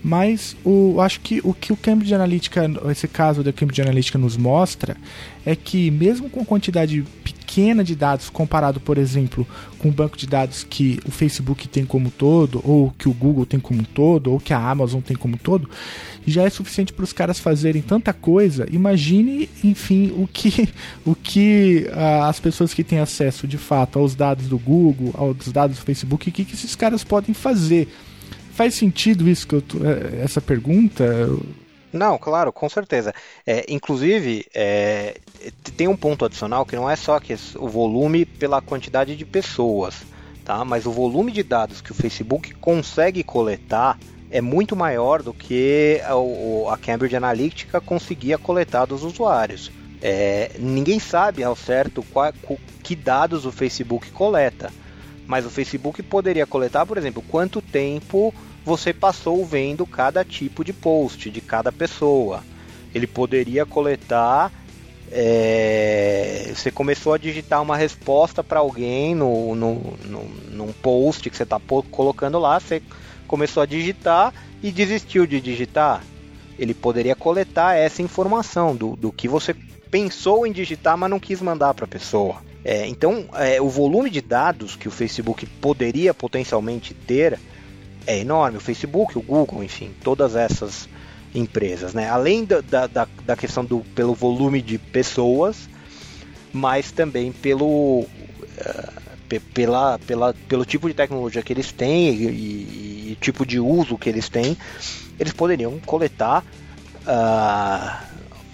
Mas o, acho que o que o Cambridge Analytica, esse caso da Cambridge Analytica nos mostra é que mesmo com quantidade pequena de dados comparado, por exemplo, com o banco de dados que o Facebook tem como todo, ou que o Google tem como todo, ou que a Amazon tem como todo, já é suficiente para os caras fazerem tanta coisa. Imagine, enfim, o que, o que uh, as pessoas que têm acesso de fato aos dados do Google, aos dados do Facebook, o que, que esses caras podem fazer. Faz sentido isso que eu tô, eh, essa pergunta? Não, claro, com certeza. É, inclusive, é, tem um ponto adicional que não é só que o volume pela quantidade de pessoas, tá? Mas o volume de dados que o Facebook consegue coletar é muito maior do que a, Cambridge Analytica conseguia coletar dos usuários. É, ninguém sabe ao certo qual, que dados o Facebook coleta, mas o Facebook poderia coletar, por exemplo, quanto tempo você passou vendo cada tipo de post de cada pessoa. Ele poderia coletar. É, você começou a digitar uma resposta para alguém no, no, no, num post que você está colocando lá, você começou a digitar e desistiu de digitar. Ele poderia coletar essa informação do, do que você pensou em digitar, mas não quis mandar para a pessoa. É, então, é, o volume de dados que o Facebook poderia potencialmente ter é enorme. O Facebook, o Google, enfim, todas essas empresas, né? Além da, da, da questão do pelo volume de pessoas, mas também pelo uh, pela, pela, pelo tipo de tecnologia que eles têm e, e, e tipo de uso que eles têm, eles poderiam coletar uh,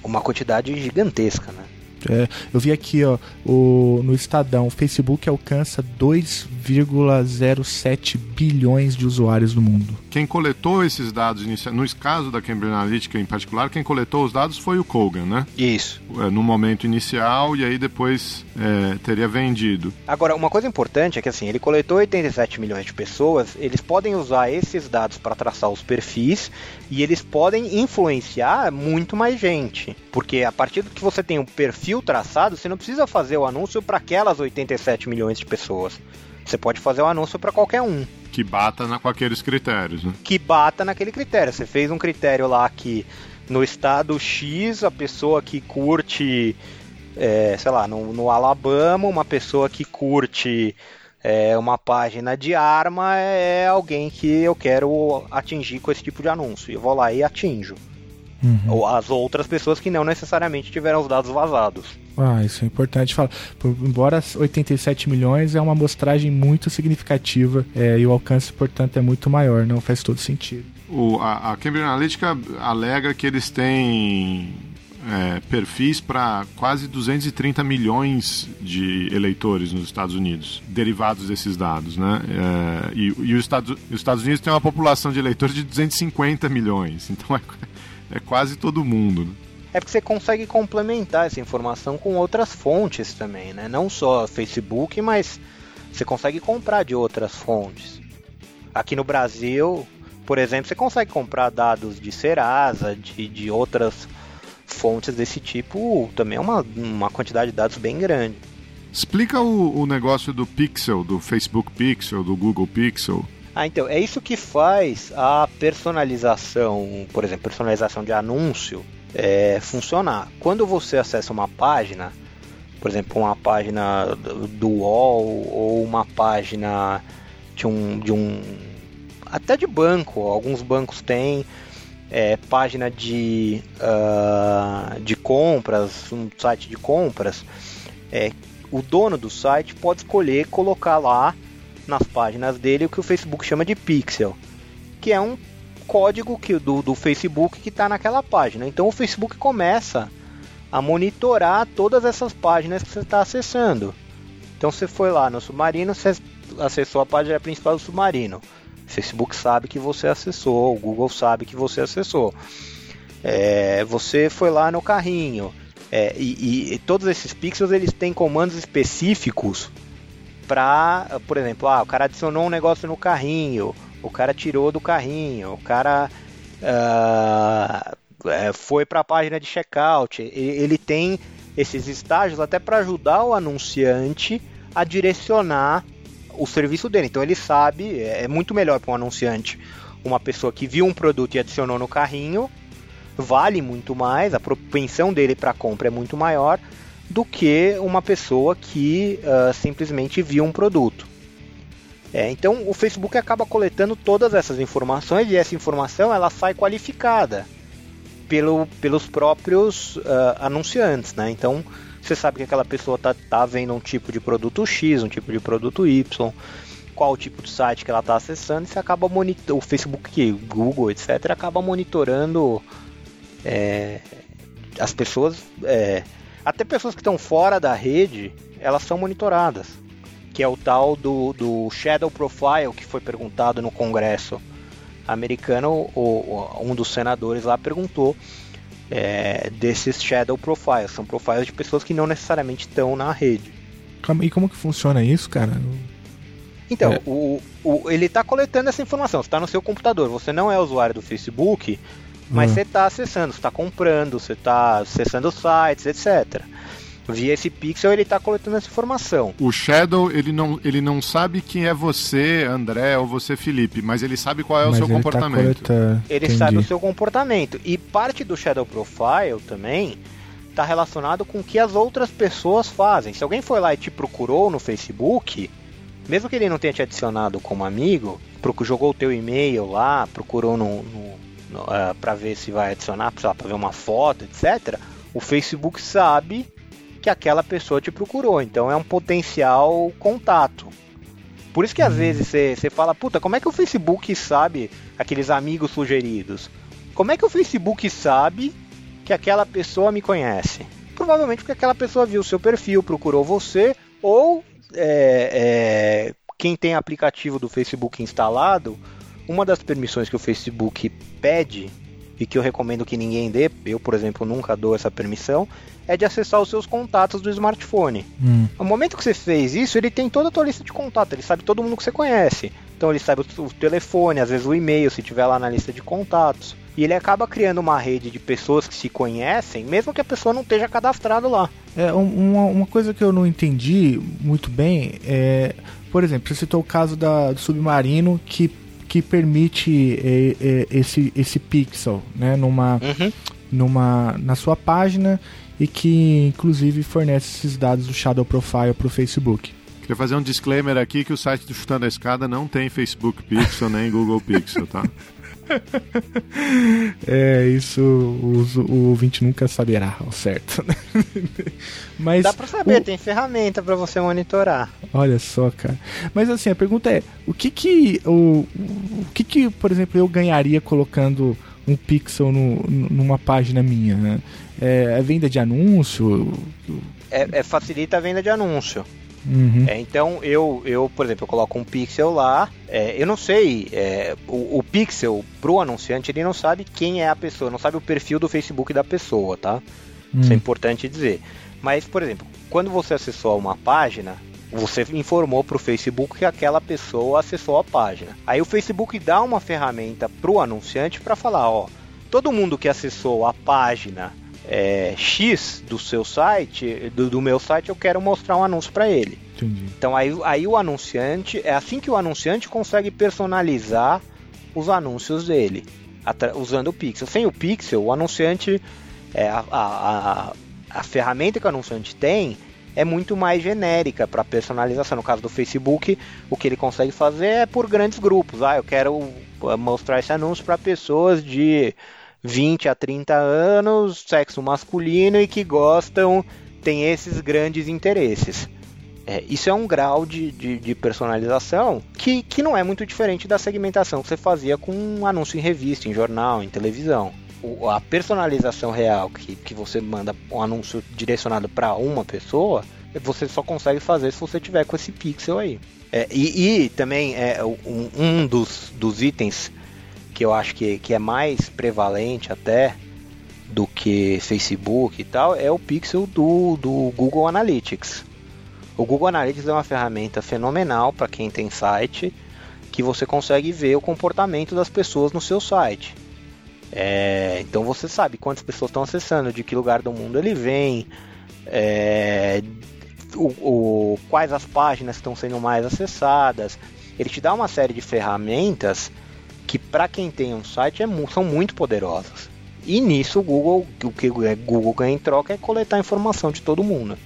uma quantidade gigantesca, né? É, eu vi aqui, ó, o, no Estadão, o Facebook alcança 2,07 bilhões de usuários no mundo. Quem coletou esses dados, no caso da Cambridge Analytica em particular, quem coletou os dados foi o Kogan, né? Isso. É, no momento inicial e aí depois é, teria vendido. Agora, uma coisa importante é que assim, ele coletou 87 milhões de pessoas, eles podem usar esses dados para traçar os perfis e eles podem influenciar muito mais gente. Porque a partir do que você tem um perfil traçado, você não precisa fazer o anúncio para aquelas 87 milhões de pessoas. Você pode fazer o anúncio para qualquer um. Que bata na, com aqueles critérios, né? Que bata naquele critério. Você fez um critério lá que no estado X, a pessoa que curte, é, sei lá, no, no Alabama, uma pessoa que curte é, uma página de arma é alguém que eu quero atingir com esse tipo de anúncio. Eu vou lá e atinjo. Uhum. Ou as outras pessoas que não necessariamente tiveram os dados vazados. Ah, isso é importante falar. Por, embora 87 milhões é uma amostragem muito significativa é, e o alcance, portanto, é muito maior, não faz todo sentido. O, a, a Cambridge Analytica alega que eles têm é, perfis para quase 230 milhões de eleitores nos Estados Unidos, derivados desses dados, né? É, e, e os, Estados, os, Estados, Unidos têm uma população de eleitores de 250 milhões, então é, é quase todo mundo. Né? É porque você consegue complementar essa informação com outras fontes também, né? Não só Facebook, mas você consegue comprar de outras fontes. Aqui no Brasil, por exemplo, você consegue comprar dados de Serasa, de, de outras fontes desse tipo também é uma, uma quantidade de dados bem grande. Explica o, o negócio do Pixel, do Facebook Pixel, do Google Pixel. Ah, então, é isso que faz a personalização, por exemplo, personalização de anúncio é, funcionar. Quando você acessa uma página, por exemplo, uma página do UOL ou uma página de um, de um até de banco, alguns bancos têm é, página de, uh, de compras, um site de compras, é, o dono do site pode escolher colocar lá nas páginas dele o que o Facebook chama de pixel, que é um código que, do, do Facebook que está naquela página. Então o Facebook começa a monitorar todas essas páginas que você está acessando. Então você foi lá no Submarino, você acessou a página principal do Submarino. Facebook sabe que você acessou, o Google sabe que você acessou. É, você foi lá no carrinho. É, e, e, todos esses pixels eles têm comandos específicos para, por exemplo, ah, o cara adicionou um negócio no carrinho, o cara tirou do carrinho, o cara uh, foi para a página de checkout. Ele tem esses estágios até para ajudar o anunciante a direcionar o serviço dele. Então ele sabe, é, é muito melhor para um anunciante uma pessoa que viu um produto e adicionou no carrinho, vale muito mais, a propensão dele para compra é muito maior do que uma pessoa que uh, simplesmente viu um produto. É, então o Facebook acaba coletando todas essas informações e essa informação ela sai qualificada pelo, pelos próprios uh, anunciantes, né? Então você sabe que aquela pessoa tá, tá vendo um tipo de produto X, um tipo de produto Y, qual tipo de site que ela está acessando, e você acaba monitorando, o Facebook, Google, etc., acaba monitorando é, as pessoas, é, até pessoas que estão fora da rede, elas são monitoradas, que é o tal do, do shadow profile que foi perguntado no Congresso americano, o, um dos senadores lá perguntou é, desses shadow profiles, são profiles de pessoas que não necessariamente estão na rede. E como que funciona isso, cara? Então, é. o, o, ele está coletando essa informação. Você está no seu computador, você não é usuário do Facebook, mas hum. você está acessando, você está comprando, você está acessando sites, etc. Via esse pixel ele está coletando essa informação. O Shadow ele não, ele não sabe quem é você, André, ou você, Felipe, mas ele sabe qual é o mas seu ele tá comportamento. Tá. Ele Entendi. sabe o seu comportamento. E parte do Shadow Profile também está relacionado com o que as outras pessoas fazem. Se alguém foi lá e te procurou no Facebook, mesmo que ele não tenha te adicionado como amigo, jogou o teu e-mail lá, procurou no, no uh, ah, para ver se vai adicionar, para ver uma foto, etc. O Facebook sabe que aquela pessoa te procurou, então é um potencial contato. Por isso que às uhum. vezes você fala, puta, como é que o Facebook sabe aqueles amigos sugeridos? Como é que o Facebook sabe que aquela pessoa me conhece? Provavelmente porque aquela pessoa viu o seu perfil, procurou você, ou é, é, quem tem aplicativo do Facebook instalado, uma das permissões que o Facebook pede e que eu recomendo que ninguém dê, eu por exemplo nunca dou essa permissão, é de acessar os seus contatos do smartphone. Hum. No momento que você fez isso, ele tem toda a tua lista de contatos, ele sabe todo mundo que você conhece. Então ele sabe o, o telefone, às vezes o e-mail, se tiver lá na lista de contatos. E ele acaba criando uma rede de pessoas que se conhecem, mesmo que a pessoa não esteja cadastrado lá. É, uma, uma coisa que eu não entendi muito bem é, por exemplo, você citou o caso da, do submarino que, que permite é, é, esse, esse pixel né, numa, uhum. numa, na sua página e que inclusive fornece esses dados do Shadow Profile para o Facebook. Queria fazer um disclaimer aqui que o site do Chutando a Escada não tem Facebook Pixel nem Google Pixel, tá? [laughs] é, isso o, o ouvinte nunca saberá ao certo. Né? [laughs] Mas Dá pra saber, o... tem ferramenta para você monitorar. Olha só, cara. Mas assim, a pergunta é: o que que, o, o que, que por exemplo, eu ganharia colocando um pixel no, numa página minha? Né? É, é venda de anúncio? É, é, facilita a venda de anúncio. Uhum. É, então eu, eu, por exemplo, eu coloco um pixel lá. É, eu não sei, é, o, o, pixel pro anunciante ele não sabe quem é a pessoa, não sabe o perfil do Facebook da pessoa, tá? Uhum. Isso é hum. importante dizer. Mas, por exemplo, quando você acessou uma página, você informou para o Facebook que aquela pessoa acessou a página. Aí o Facebook dá uma ferramenta para o anunciante para falar, ó, todo mundo que acessou a página é, X do seu site, do, do, meu site, eu quero mostrar um anúncio para ele. Entendi. Então aí, aí o anunciante, é assim que o anunciante consegue personalizar os anúncios dele, usando o Pixel. Sem o Pixel, o anunciante, é, a, a, a, a ferramenta que o anunciante tem é muito mais genérica para personalização. No caso do Facebook, o que ele consegue fazer é por grandes grupos. Ah, eu quero mostrar esse anúncio para pessoas de 20 a 30 anos, sexo masculino e que gostam, tem esses grandes interesses. É, isso é um grau de, de, de, personalização que, que não é muito diferente da segmentação que você fazia com um anúncio em revista, em jornal, em televisão. O, a personalização real que, que você manda um anúncio direcionado para uma pessoa, você só consegue fazer se você tiver com esse pixel aí. É, e, e, também é um, um dos, dos itens que eu acho que, que é mais prevalente até do que Facebook e tal, é o pixel do, do Google Analytics. O Google Analytics é uma ferramenta fenomenal para quem tem site, que você consegue ver o comportamento das pessoas no seu site. É, então você sabe quantas pessoas estão acessando, de que lugar do mundo ele vem, é, o, o, quais as páginas estão sendo mais acessadas. Ele te dá uma série de ferramentas que para quem tem um site é, são muito poderosas. E nisso o Google, o que o Google ganha em troca é coletar informação de todo mundo.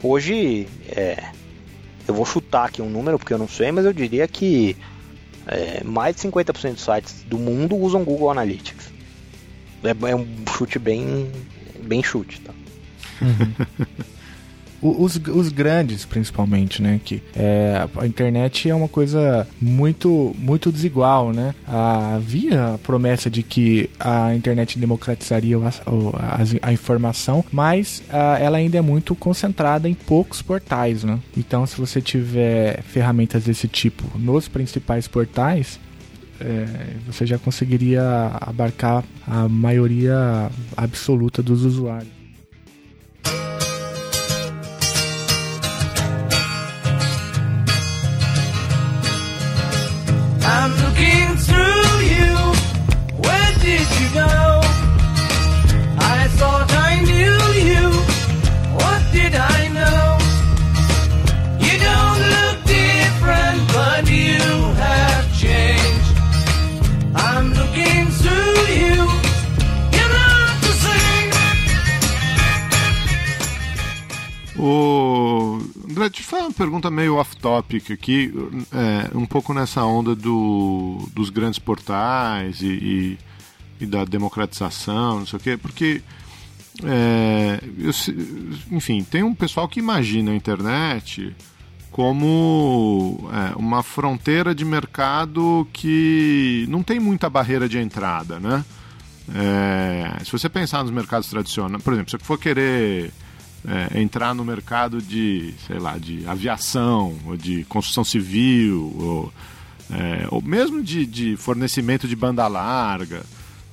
Hoje, é, eu vou chutar aqui um número porque eu não sei, mas eu diria que é, mais de 50% dos sites do mundo usam Google Analytics. É, é um chute bem, bem chute, tá? [laughs] os, os grandes, principalmente, né? Que é, a internet é uma coisa muito, muito desigual, né? Havia a promessa de que a internet democratizaria a, a, a informação, mas a, ela ainda é muito concentrada em poucos portais, né? Então, se você tiver ferramentas desse tipo nos principais portais, é, você já conseguiria abarcar a maioria absoluta dos usuários. I'm looking through you. Where did you go? I thought I knew you. What did I know? You don't look different, but you have changed. I'm looking through you. You're not the same. O André, te fazer uma pergunta meio off-topic aqui, é, um pouco nessa onda do, dos grandes portais e, e, e da democratização, não sei o quê, porque, é, eu, enfim, tem um pessoal que imagina a internet como é, uma fronteira de mercado que não tem muita barreira de entrada, né? É, se você pensar nos mercados tradicionais, por exemplo, se você for querer é, entrar no mercado de, sei lá, de aviação, ou de construção civil, ou, é, ou mesmo de, de fornecimento de banda larga.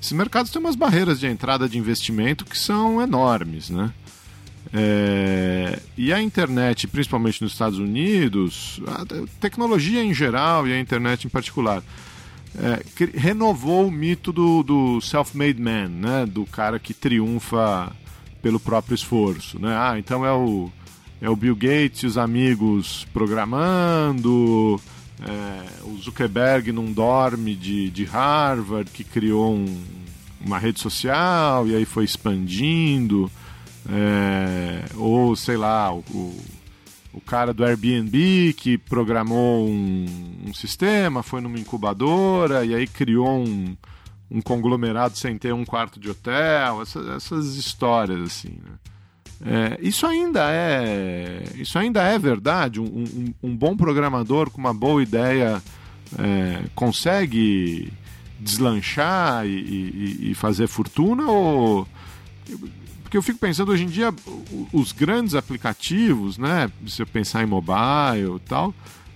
Esses mercados têm umas barreiras de entrada de investimento que são enormes, né? É, e a internet, principalmente nos Estados Unidos, a tecnologia em geral e a internet em particular, é, renovou o mito do, do self-made man, né? do cara que triunfa pelo próprio esforço, né? Ah, então é o, é o Bill Gates e os amigos programando, é, o Zuckerberg não dorme de, de Harvard, que criou um, uma rede social e aí foi expandindo, é, ou sei lá, o, o cara do Airbnb que programou um, um sistema, foi numa incubadora e aí criou um um conglomerado sem ter um quarto de hotel, essa, essas histórias assim. Né? É, isso ainda é isso ainda é verdade. Um, um, um bom programador com uma boa ideia é, consegue deslanchar e, e, e, fazer fortuna ou porque eu fico pensando hoje em dia os grandes aplicativos, né? Se eu pensar em mobile e tal,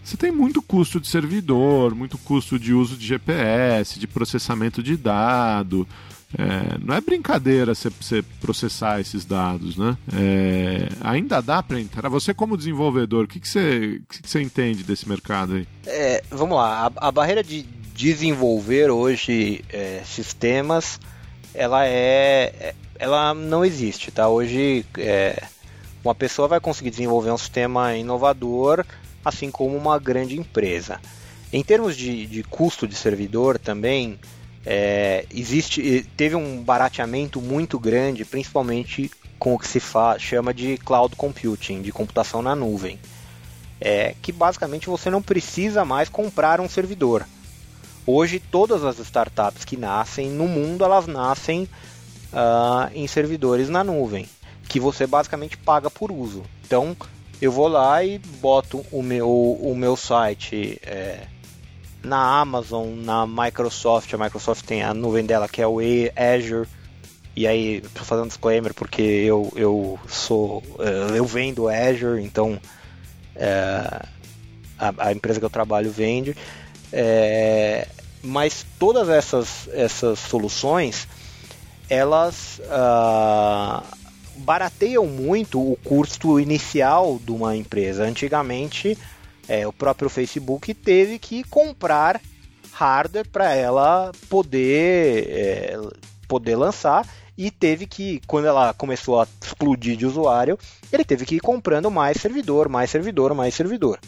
você tem muito custo de servidor, muito custo de uso de GPS, de processamento de dado. É, não é brincadeira você processar esses dados, né? É, ainda dá para entrar. Você como desenvolvedor, o que, que, você, que, que você entende desse mercado aí? É, vamos lá, a, a, barreira de desenvolver hoje é, sistemas, ela é, ela não existe, tá? Hoje é, uma pessoa vai conseguir desenvolver um sistema inovador assim como uma grande empresa. Em termos de, de custo de servidor também, é, existe, teve um barateamento muito grande, principalmente com o que se fa, chama de cloud computing, de computação na nuvem. É, que basicamente você não precisa mais comprar um servidor. Hoje todas as startups que nascem no mundo elas nascem uh, em servidores na nuvem, que você basicamente paga por uso. Então eu vou lá e boto o meu, o meu site é, na Amazon, na Microsoft. A Microsoft tem a nuvem dela que é o Azure. E aí, estou fazendo disclaimer porque eu, eu sou. É, eu vendo Azure, então é, a, a, empresa que eu trabalho vende. É, mas todas essas, essas soluções elas uh, barateiam muito o custo inicial de uma empresa. Antigamente, é, o próprio Facebook teve que comprar hardware para ela poder, é, poder lançar e teve que, quando ela começou a explodir de usuário, ele teve que ir comprando mais servidor, mais servidor, mais servidor.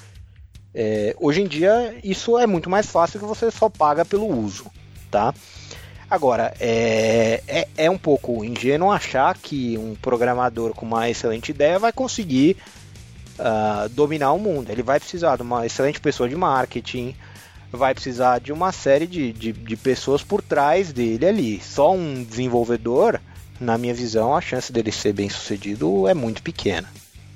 É, hoje em dia isso é muito mais fácil que você só paga pelo uso, tá? Agora, é, é, é, um pouco ingênuo achar que um programador com uma excelente ideia vai conseguir uh, dominar o mundo. Ele vai precisar de uma excelente pessoa de marketing, vai precisar de uma série de, de, de pessoas por trás dele ali. Só um desenvolvedor, na minha visão, a chance dele ser bem sucedido é muito pequena.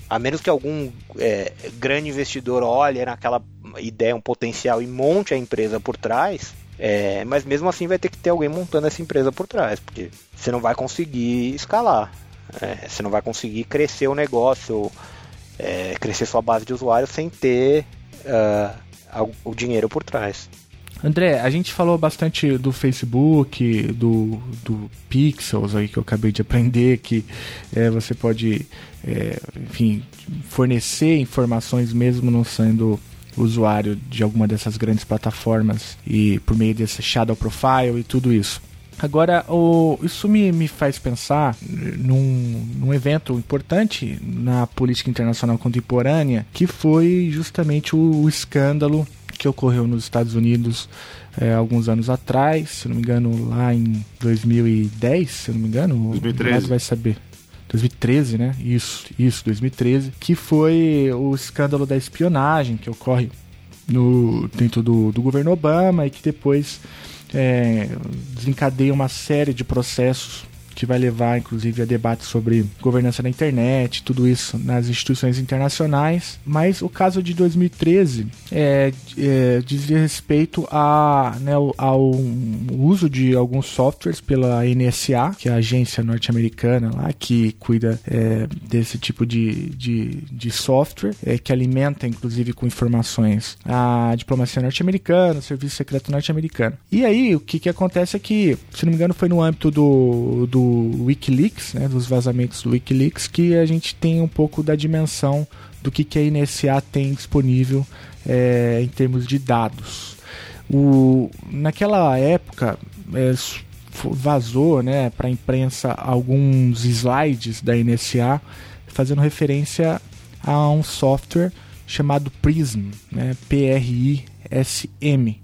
A menos que algum é, grande investidor olhe naquela ideia um potencial e monte a empresa por trás, é, mas mesmo assim vai ter que ter alguém montando essa empresa por trás, porque você não vai conseguir escalar, é, você não vai conseguir crescer o negócio, é, crescer sua base de usuários sem ter uh, o dinheiro por trás. André, a gente falou bastante do Facebook, do, do Pixels aí que eu acabei de aprender, que é, você pode, é, enfim, fornecer informações mesmo não sendo usuário de alguma dessas grandes plataformas e por meio desse shadow profile e tudo isso. Agora, o, isso me, me faz pensar num, num evento importante na política internacional contemporânea, que foi justamente o, o escândalo que ocorreu nos Estados Unidos é, alguns anos atrás, se não me engano, lá em 2010, se não me engano, 2013. o vai saber. 2013, né? Isso, isso, 2013, que foi o escândalo da espionagem que ocorre no dentro do, do governo Obama e que depois é, desencadeia uma série de processos que vai levar, inclusive, a debate sobre governança na internet, tudo isso nas instituições internacionais. Mas o caso de 2013 é, é, dizia respeito a, né, ao uso de alguns softwares pela NSA, que é a agência norte-americana lá que cuida é, desse tipo de, de, de software, é, que alimenta, inclusive, com informações a diplomacia norte-americana, o serviço secreto norte-americano. E aí, o que, que acontece é que, se não me engano, foi no âmbito do, do Wikileaks, né, dos vazamentos do Wikileaks, que a gente tem um pouco da dimensão do que, que a NSA tem disponível é, em termos de dados. O, naquela época, é, vazou né, para a imprensa alguns slides da NSA fazendo referência a um software chamado Prism, né, P-R-I-S-M.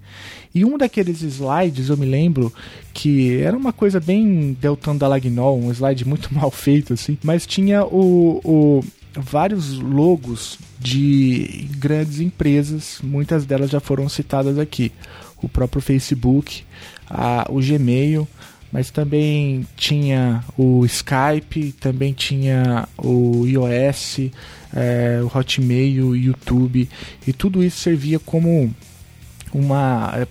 E um daqueles slides, eu me lembro que era uma coisa bem Deltan Dallagnol, um slide muito [laughs] mal feito assim, mas tinha o, o vários logos de grandes empresas, muitas delas já foram citadas aqui. O próprio Facebook, a, o Gmail, mas também tinha o Skype, também tinha o iOS, é, o Hotmail, o YouTube, e tudo isso servia como uma é,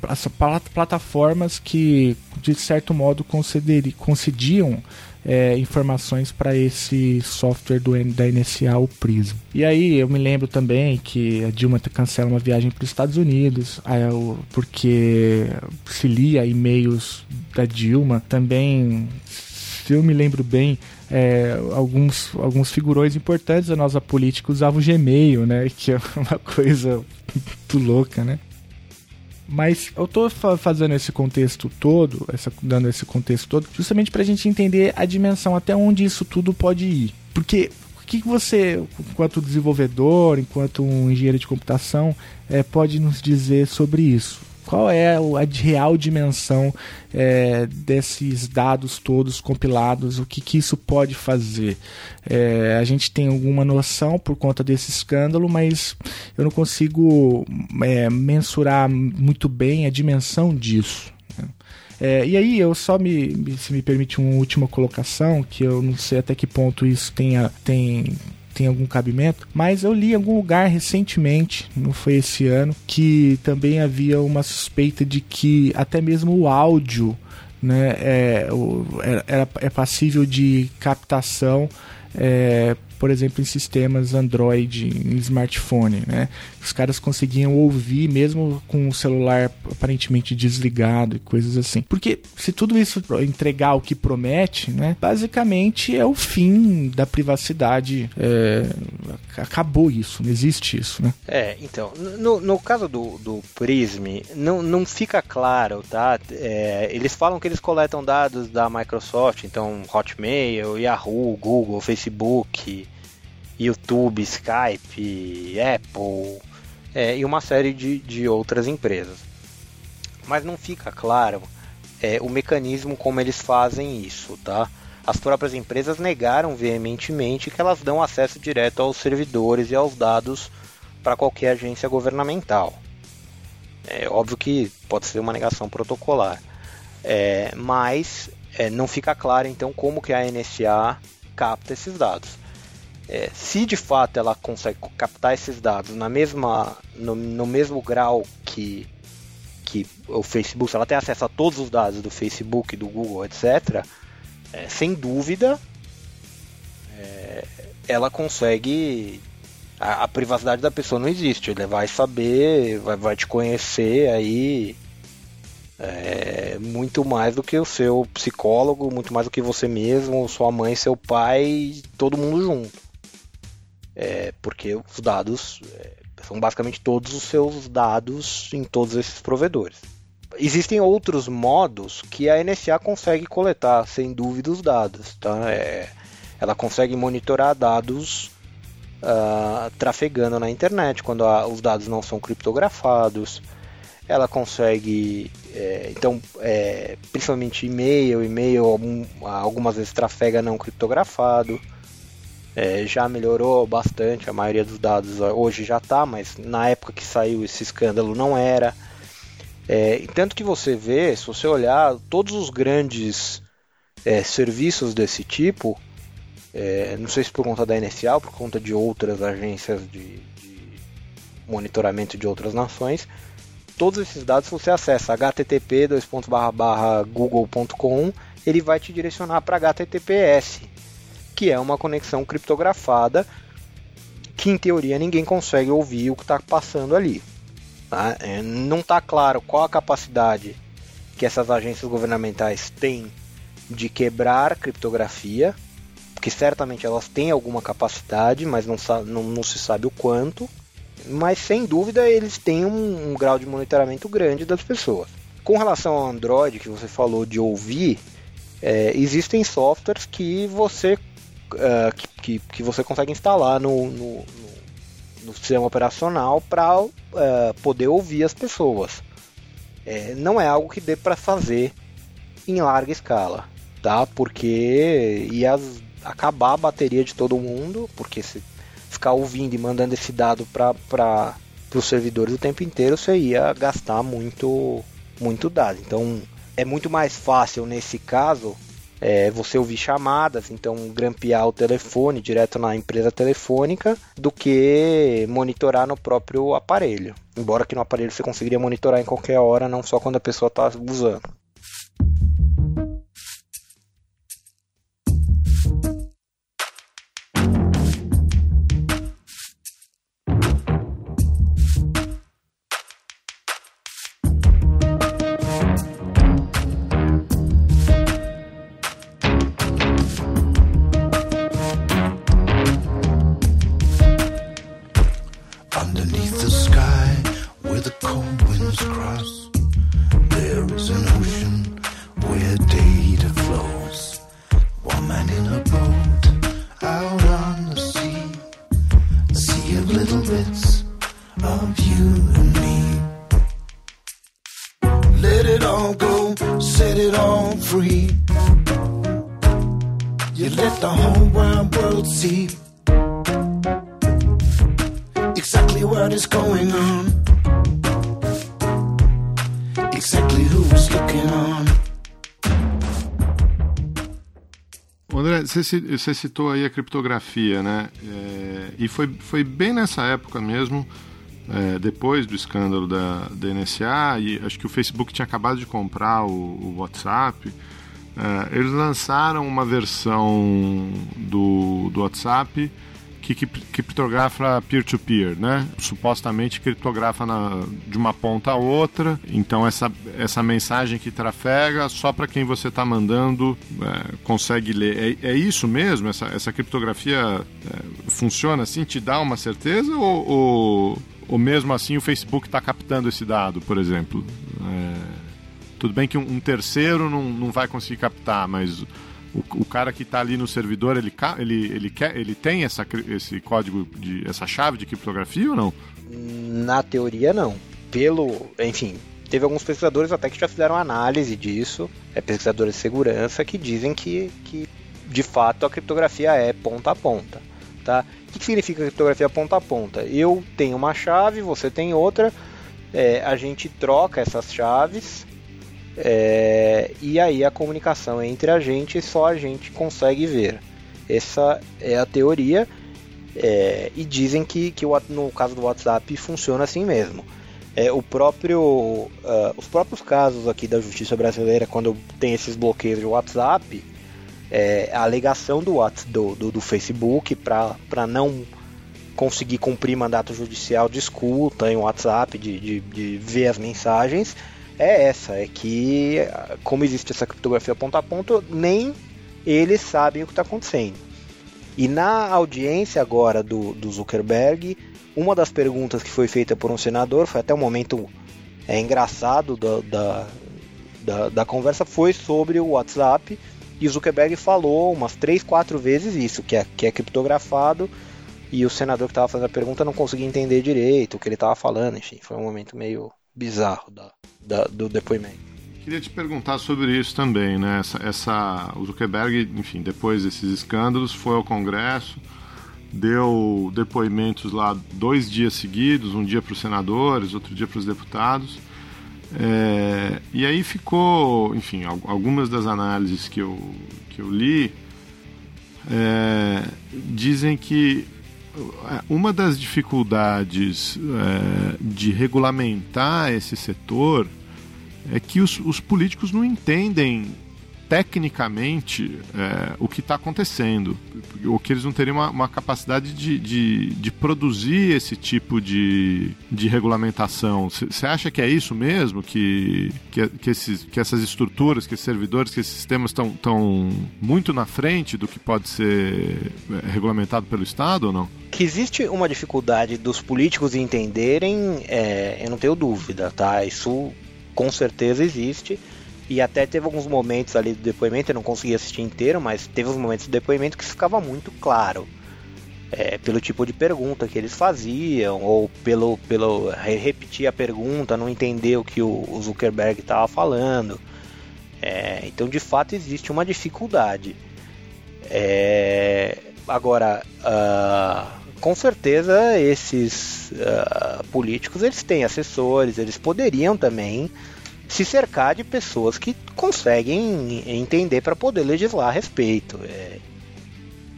plataformas que de certo modo concediam é, informações para esse software do, da NSA, o Prism. E aí eu me lembro também que a Dilma cancela uma viagem para os Estados Unidos, porque se lia e-mails da Dilma. Também, se eu me lembro bem, é, alguns, alguns figurões importantes da nossa política usavam o Gmail, né? [laughs] Que é uma coisa muito louca, né? Mas eu tô fazendo esse contexto todo, essa, dando esse contexto todo, justamente para a gente entender a dimensão até onde isso tudo pode ir. Porque o que você, enquanto desenvolvedor, enquanto um engenheiro de computação, é, pode nos dizer sobre isso? Qual é a real dimensão é, desses dados todos compilados? O que, que isso pode fazer? É, a gente tem alguma noção por conta desse escândalo, mas eu não consigo é, mensurar muito bem a dimensão disso. Né? É, e aí, eu só me, se me permite uma última colocação, que eu não sei até que ponto isso tenha, tem tem algum cabimento, mas eu li em algum lugar recentemente, não foi esse ano, que também havia uma suspeita de que até mesmo o áudio né, é, é, é passível de captação é, por exemplo, em sistemas Android, em smartphone, né? Os caras conseguiam ouvir mesmo com o celular aparentemente desligado e coisas assim. Porque se tudo isso entregar o que promete, né? Basicamente é o fim da privacidade. É, acabou isso, não existe isso, né? É, então, no, no caso do, do Prism, não, não fica claro, tá? É, eles falam que eles coletam dados da Microsoft, então Hotmail, Yahoo, Google, Facebook, YouTube, Skype, Apple é, e uma série de, de outras empresas. Mas não fica claro é, o mecanismo como eles fazem isso, tá? As próprias empresas negaram veementemente que elas dão acesso direto aos servidores e aos dados para qualquer agência governamental. É óbvio que pode ser uma negação protocolar, é, mas é, não fica claro então como que a NSA capta esses dados. É, se de fato ela consegue captar esses dados na mesma, no, no mesmo grau que, que o Facebook, se ela tem acesso a todos os dados do Facebook, do Google, etc., é, sem dúvida é, ela consegue. A, a, privacidade da pessoa não existe. Ele vai saber, vai, vai te conhecer aí é, muito mais do que o seu psicólogo, muito mais do que você mesmo, sua mãe, seu pai, todo mundo junto é, porque os dados é, são basicamente todos os seus dados em todos esses provedores. Existem outros modos que a NSA consegue coletar, sem dúvida, os dados. Tá? É, ela consegue monitorar dados uh, trafegando na internet, quando a, os dados não são criptografados. Ela consegue, é, então, é, principalmente e-mail, e-mail algumas vezes trafega não criptografado é, já melhorou bastante, a maioria dos dados hoje já está, mas na época que saiu esse escândalo não era. É, tanto que você vê, se você olhar, todos os grandes é, serviços desse tipo, é, não sei se por conta da NSA ou por conta de outras agências de, de monitoramento de outras nações, todos esses dados você acessa http google.com, ele vai te direcionar para HTTPS, que é uma conexão criptografada que em teoria ninguém consegue ouvir o que está passando ali. Tá? É, não está claro qual a capacidade que essas agências governamentais têm de quebrar criptografia, porque certamente elas têm alguma capacidade, mas não, não, não se sabe o quanto. Mas sem dúvida eles têm um, um grau de monitoramento grande das pessoas. Com relação ao Android que você falou de ouvir, é, existem softwares que você uh, que, que, você consegue instalar no, no, no sistema operacional para uh, é, poder ouvir as pessoas. É, não é algo que dê para fazer em larga escala, tá? Porque ia acabar a bateria de todo mundo, porque se ficar ouvindo e mandando esse dado para os servidores o tempo inteiro, você ia gastar muito, muito dado. Então é muito mais fácil nesse caso é, você ouvir chamadas, então grampear o telefone direto na empresa telefônica, do que monitorar no próprio aparelho. Embora que no aparelho você conseguiria monitorar em qualquer hora, não só quando a pessoa está usando. Você citou aí a criptografia, né? É, e foi, foi bem nessa época mesmo, é, depois do escândalo da, da NSA, e acho que o Facebook tinha acabado de comprar o, o WhatsApp. É, eles lançaram uma versão do, do WhatsApp que criptografa peer-to-peer, né? Supostamente criptografa na, de uma ponta a outra. Então essa, essa mensagem que trafega só para quem você está mandando é, consegue ler. É, é, isso mesmo? Essa, essa criptografia é, funciona assim? Te dá uma certeza ou, ou, ou mesmo assim o Facebook está captando esse dado, por exemplo? É, tudo bem que um, um terceiro não, não vai conseguir captar, mas o, o cara que está ali no servidor, ele, ele, ele, quer, ele tem essa, esse código, de, essa chave de criptografia ou não? Na teoria, não. Pelo, enfim, teve alguns pesquisadores até que já fizeram análise disso, é, pesquisadores de segurança, que dizem que, que de fato a criptografia é ponta a ponta. Tá? O que significa criptografia ponta a ponta? Eu tenho uma chave, você tem outra, é, a gente troca essas chaves é, e aí a comunicação entre a gente só a gente consegue ver. Essa é a teoria É, e dizem que, que no caso do WhatsApp funciona assim mesmo. É, o próprio, uh, os próprios casos aqui da justiça brasileira, quando tem esses bloqueios de WhatsApp, é, a alegação do, do, do, do Facebook para não conseguir cumprir mandato judicial de escuta em WhatsApp, de, de, de ver as mensagens, é essa, é que como existe essa criptografia ponto a ponto, nem eles sabem o que está acontecendo. E na audiência agora do, do Zuckerberg, uma das perguntas que foi feita por um senador, foi até um momento é, engraçado da, da, da, da conversa, foi sobre o WhatsApp. E o Zuckerberg falou umas 3, 4 vezes isso, que é, que é criptografado. E o senador que estava fazendo a pergunta não conseguia entender direito o que ele estava falando. Enfim, foi um momento meio bizarro da, da, do depoimento. Queria te perguntar sobre isso também, né? Essa, essa, o Zuckerberg, enfim, depois desses escândalos, foi ao Congresso, deu depoimentos lá dois dias seguidos, um dia para os senadores, outro dia para os deputados. É, e aí ficou, enfim, algumas das análises que eu, que eu li é, dizem que uma das dificuldades é, de regulamentar esse setor é que os, os políticos não entendem tecnicamente é, o que está acontecendo, ou que eles não teriam uma, uma capacidade de, de, de, produzir esse tipo de, de regulamentação. Você acha que é isso mesmo? Que, que, que, esses, que essas estruturas, que esses servidores, que esses sistemas estão muito na frente do que pode ser é, regulamentado pelo Estado ou não? Que existe uma dificuldade dos políticos entenderem, é, eu não tenho dúvida, tá? Isso com certeza existe. E até teve alguns momentos ali do depoimento, eu não consegui assistir inteiro, mas teve uns momentos do depoimento que ficava muito claro. É, pelo tipo de pergunta que eles faziam, ou pelo, pelo repetir a pergunta, não entender o que o, o Zuckerberg estava falando. É, então, de fato, existe uma dificuldade. É, agora, uh, com certeza, esses uh, políticos eles têm assessores, eles poderiam também se cercar de pessoas que conseguem entender para poder legislar a respeito. É...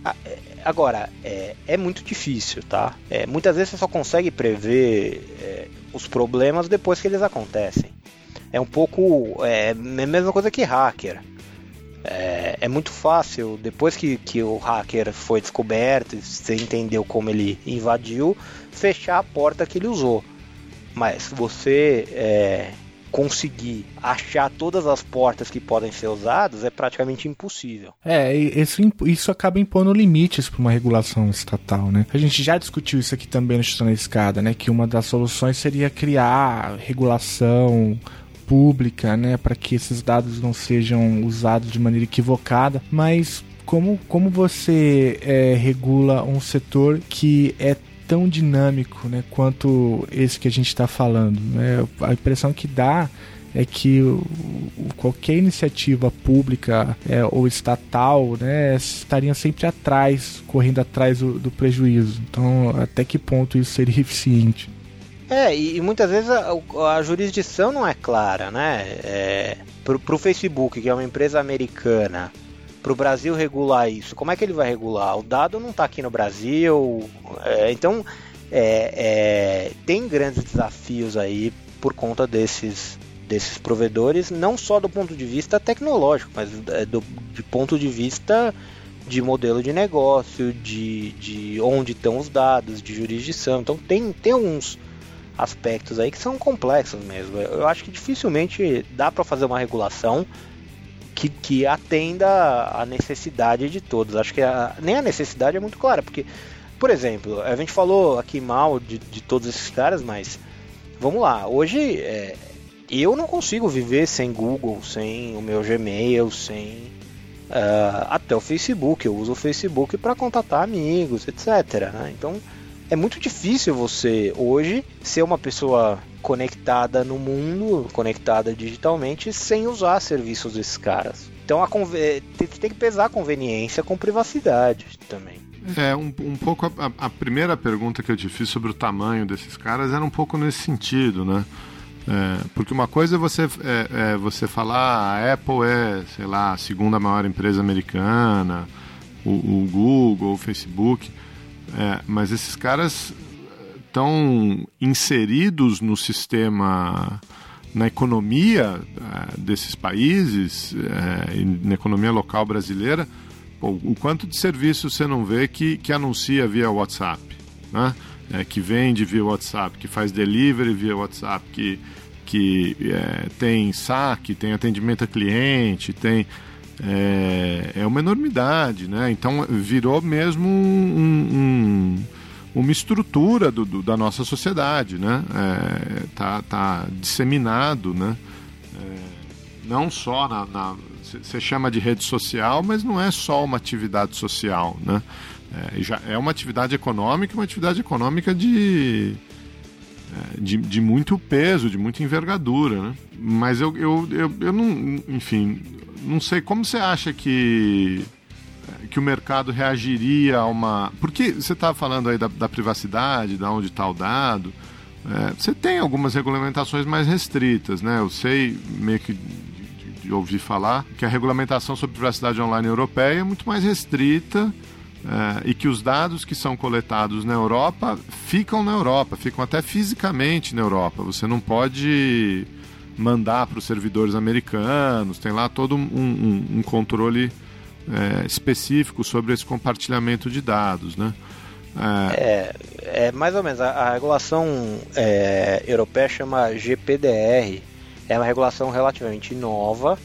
é agora, é, é, muito difícil, tá? É, muitas vezes você só consegue prever é, os problemas depois que eles acontecem. É um pouco. É a mesma coisa que hacker. É, é, muito fácil, depois que, que o hacker foi descoberto, você entendeu como ele invadiu, fechar a porta que ele usou. Mas você é, conseguir achar todas as portas que podem ser usadas é praticamente impossível. É, isso, isso acaba impondo limites para uma regulação estatal, né? A gente já discutiu isso aqui também no Chutando na Escada, né? Que uma das soluções seria criar regulação pública, né, para que esses dados não sejam usados de maneira equivocada, mas como, como você é, regula um setor que é tão dinâmico né, quanto esse que a gente está falando. Né? A impressão que dá é que qualquer iniciativa pública é, ou estatal né, estaria sempre atrás, correndo atrás do, do, prejuízo. Então, até que ponto isso seria [laughs] eficiente? É, e, e muitas vezes a, a, jurisdição não é clara, né? É, para o Facebook, que é uma empresa americana, para o Brasil regular isso, como é que ele vai regular? O dado não está aqui no Brasil, é, então é, é, tem grandes desafios aí por conta desses desses provedores, não só do ponto de vista tecnológico, mas é, do, de ponto de vista de modelo de negócio, de, de onde estão os dados, de jurisdição. Então tem, tem alguns aspectos aí que são complexos mesmo. Eu acho que dificilmente dá para fazer uma regulação que, que atenda a necessidade de todos. Acho que a, nem a necessidade é muito clara, porque, por exemplo, a gente falou aqui mal de, de todos esses caras, mas vamos lá, hoje é, eu não consigo viver sem Google, sem o meu Gmail, sem uh, até o Facebook. Eu uso o Facebook para contatar amigos, etc. Né? Então é muito difícil você hoje ser uma pessoa conectada no mundo, conectada digitalmente, sem usar serviços desses caras. Então a tem que pesar a conveniência com privacidade também. É, um, um pouco a, a, primeira pergunta que eu te fiz sobre o tamanho desses caras era um pouco nesse sentido, né? É, porque uma coisa é você, é, é você falar a Apple é, sei lá, a segunda maior empresa americana, o, o Google, o Facebook. É, mas esses caras estão inseridos no sistema, na economia é, desses países, é, na economia local brasileira, o quanto de serviço você não vê que, que anuncia via WhatsApp, né? É, que vende via WhatsApp, que faz delivery via WhatsApp, que, que é, tem saque, tem atendimento a cliente, tem é, é uma enormidade, né? Então virou mesmo um, um uma estrutura do, do, da nossa sociedade, né? É, tá, tá disseminado, né? É, não só na, você chama de rede social, mas não é só uma atividade social, né? É, já é uma atividade econômica, uma atividade econômica de, é, de, de muito peso, de muita envergadura, né? Mas eu, eu, eu, eu não, enfim, não sei como você acha que que o mercado reagiria a uma. Porque você estava falando aí da, da, privacidade, da onde está o dado. É, você tem algumas regulamentações mais restritas, né? Eu sei meio que de, de ouvir falar que a regulamentação sobre privacidade online europeia é muito mais restrita. É, e que os dados que são coletados na Europa ficam na Europa, ficam até fisicamente na Europa. Você não pode mandar para os servidores americanos, tem lá todo um, um, um controle é, específico sobre esse compartilhamento de dados, né? É, é, é mais ou menos. A, a regulação é, europeia chama GPDR. É uma regulação relativamente nova.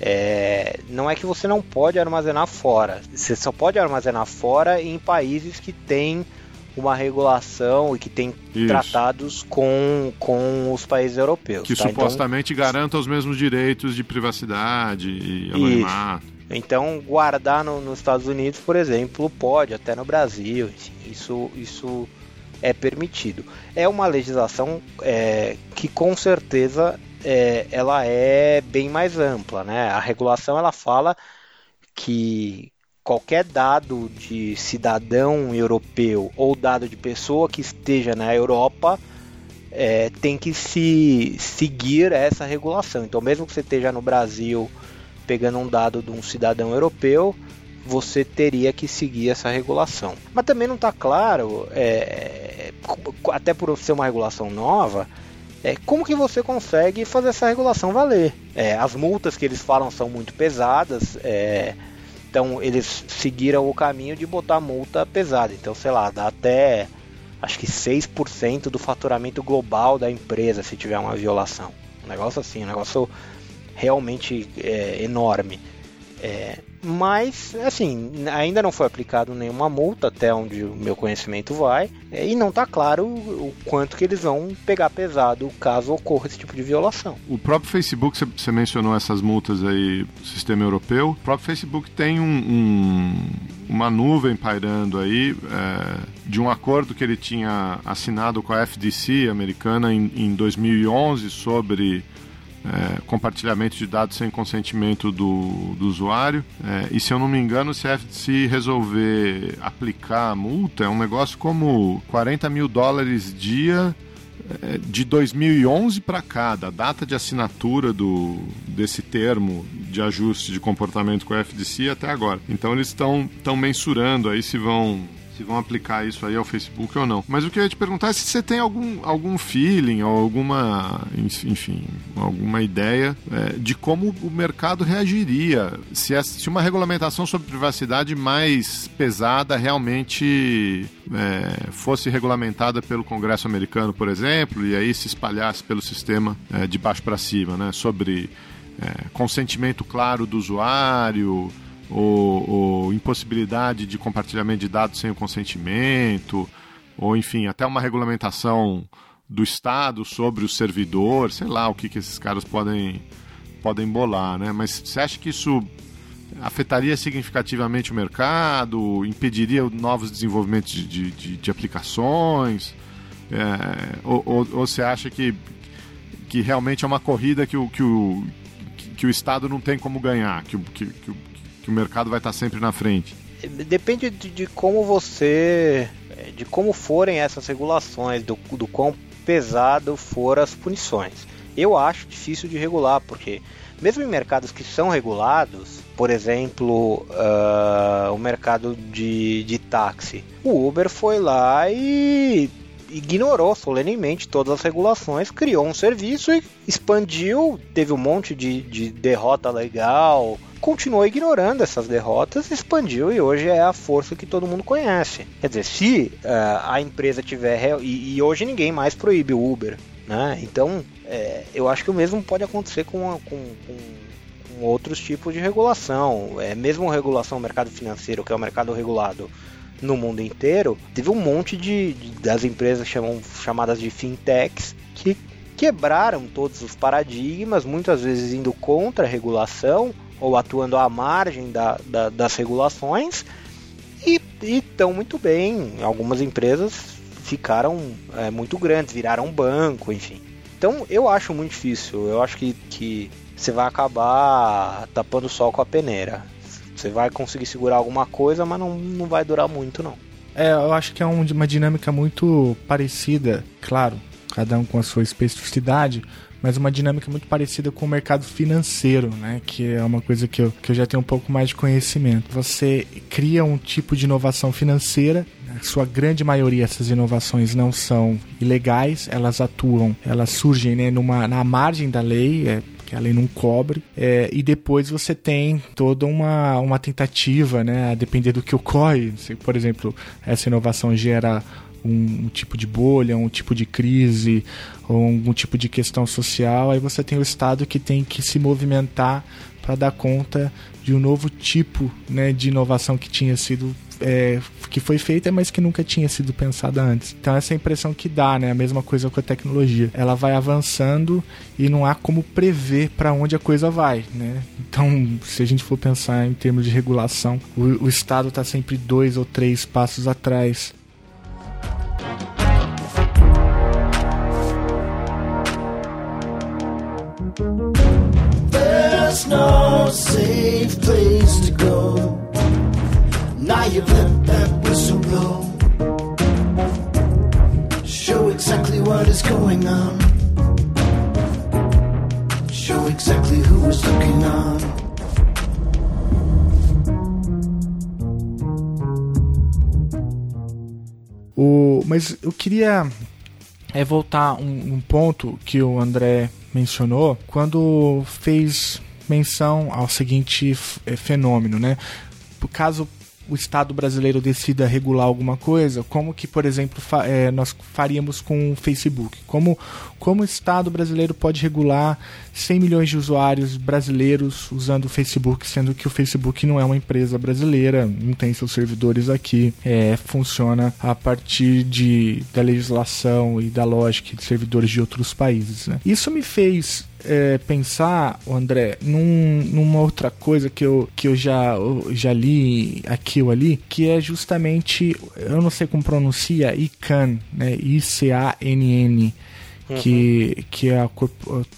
É, não é que você não pode armazenar fora. Você só pode armazenar fora em países que têm uma regulação e que tem Isso. tratados com, com os países europeus. Que tá? supostamente então, garantam os mesmos direitos de privacidade e anonimato. Então, guardar no, nos Estados Unidos, por exemplo, pode, até no Brasil, isso, isso é permitido. É uma legislação é, que com certeza é, ela é bem mais ampla, né? A regulação ela fala que qualquer dado de cidadão europeu ou dado de pessoa que esteja na Europa é, tem que se seguir essa regulação. Então, mesmo que você esteja no Brasil pegando um dado de um cidadão europeu, você teria que seguir essa regulação. Mas também não está claro, é, até por ser uma regulação nova, é, como que você consegue fazer essa regulação valer? É, as multas que eles falam são muito pesadas, é, então eles seguiram o caminho de botar multa pesada. Então, sei lá, dá até acho que 6% do faturamento global da empresa se tiver uma violação. Um negócio assim, um negócio realmente é, enorme. É, mas, assim, ainda não foi aplicado nenhuma multa, até onde o meu conhecimento vai, é, e não está claro o, quanto que eles vão pegar pesado caso ocorra esse tipo de violação. O próprio Facebook, você mencionou essas multas aí sistema europeu, o próprio Facebook tem um, um, uma nuvem pairando aí é, de um acordo que ele tinha assinado com a FDC americana em, em 2011 sobre é, compartilhamento de dados sem consentimento do, do usuário. É, e se eu não me engano, se a resolver aplicar a multa, é um negócio como 40 mil dólares dia é, de 2011 para cá, da data de assinatura do, desse termo de ajuste de comportamento com a FDC até agora. Então eles estão mensurando aí se vão se vão aplicar isso aí ao Facebook ou não. Mas o que eu ia te perguntar é se você tem algum, algum feeling ou alguma, enfim, alguma ideia é, de como o mercado reagiria se, essa, se uma regulamentação sobre privacidade mais pesada realmente é, fosse regulamentada pelo Congresso americano, por exemplo, e aí se espalhasse pelo sistema é, de baixo para cima, né, sobre é, consentimento claro do usuário, ou, ou impossibilidade de compartilhamento de dados sem o consentimento, ou enfim, até uma regulamentação do Estado sobre o servidor, sei lá o que, que esses caras podem, podem bolar, né? Mas você acha que isso afetaria significativamente o mercado, impediria novos desenvolvimentos de, de, de, aplicações? É, ou, ou, ou, você acha que, que realmente é uma corrida que o, que o, que o Estado não tem como ganhar, que, que, que, que o mercado vai estar sempre na frente? Depende de, de como você. de como forem essas regulações, do, do quão pesado foram as punições. eu acho difícil de regular, porque mesmo em mercados que são regulados, por exemplo, uh, o mercado de, de táxi, o Uber foi lá e ignorou solenemente todas as regulações, criou um serviço e expandiu, teve um monte de, de derrota legal, continuou ignorando essas derrotas, expandiu e hoje é a força que todo mundo conhece. Quer dizer, se uh, a empresa tiver. E, e, hoje ninguém mais proíbe o Uber. Né? Então, é, eu acho que o mesmo pode acontecer com, com, com, com outros tipos de regulação. É, mesmo regulação do mercado financeiro, que é o mercado regulado no mundo inteiro, teve um monte de, de das empresas chamam, chamadas de fintechs que quebraram todos os paradigmas, muitas vezes indo contra a regulação ou atuando à margem da, da, das regulações e estão muito bem. Algumas empresas ficaram é, muito grandes, viraram banco, enfim. Então eu acho muito difícil. Eu acho que, que você vai acabar tapando o sol com a peneira. Você vai conseguir segurar alguma coisa, mas não, não vai durar muito, não. É, eu acho que é um, uma dinâmica muito parecida, claro, cada um com a sua especificidade, mas uma dinâmica muito parecida com o mercado financeiro, né? Que é uma coisa que eu, que eu já tenho um pouco mais de conhecimento. Você cria um tipo de inovação financeira a sua grande maioria essas inovações não são ilegais, elas atuam, elas surgem né, numa, na margem da lei, é, que a lei não cobre, é, e depois você tem toda uma, uma tentativa, né, a depender do que ocorre. Se, por exemplo, essa inovação gera um, um, tipo de bolha, um tipo de crise ou algum tipo de questão social, aí você tem o Estado que tem que se movimentar para dar conta de um novo tipo né, de inovação que tinha sido é, que foi feita, mas que nunca tinha sido pensada antes. Então essa é a impressão que dá, né? A mesma coisa com a tecnologia. Ela vai avançando e não há como prever para onde a coisa vai, né? Então, se a gente for pensar em termos de regulação, o, o Estado está sempre dois ou três passos atrás. There's no safe place to go. Now you've let that whistle blow. Show exactly what is going on. Show exactly who is looking on. O, mas eu queria é voltar um, um ponto que o André mencionou quando fez menção ao seguinte é, fenômeno, né? Caso o Estado brasileiro decida regular alguma coisa, como que, por exemplo, fa é, nós faríamos com o Facebook? Como, como o Estado brasileiro pode regular 100 milhões de usuários brasileiros usando o Facebook, sendo que o Facebook não é uma empresa brasileira, não tem seus servidores aqui, é, funciona a partir de, da legislação e da lógica de servidores de outros países. Né? Isso me fez é, pensar, André, num, numa outra coisa que eu, que eu já, já li aqui ou ali, que é justamente, eu não sei como pronuncia, ICANN, né? I-C-A-N-N. Uhum. Que, que é a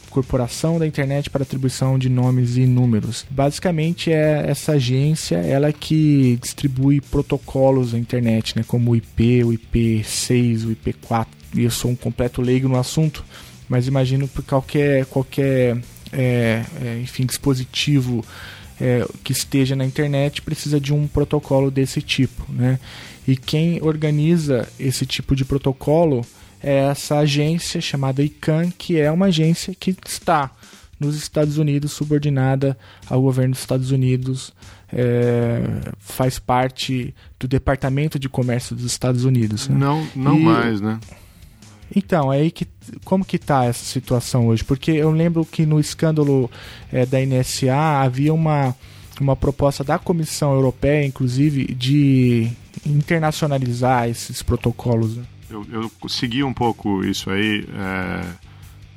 Corporação da Internet para Atribuição de Nomes e Números. Basicamente é essa agência, ela que distribui protocolos na internet, né, como o IP, o IP6, o IP4. E eu sou um completo leigo no assunto, mas imagino por qualquer, qualquer é, é, enfim, dispositivo é, que esteja na internet precisa de um protocolo desse tipo, né? E quem organiza esse tipo de protocolo é essa agência chamada ICANN, que é uma agência que está nos Estados Unidos, subordinada ao governo dos Estados Unidos, é, faz parte do Departamento de Comércio dos Estados Unidos. Né? Não, não e, mais, né? Então, é aí que como que tá essa situação hoje? Porque eu lembro que no escândalo é, da NSA havia uma, uma proposta da Comissão Europeia, inclusive, de internacionalizar esses protocolos. Né? Eu, eu segui um pouco isso aí é,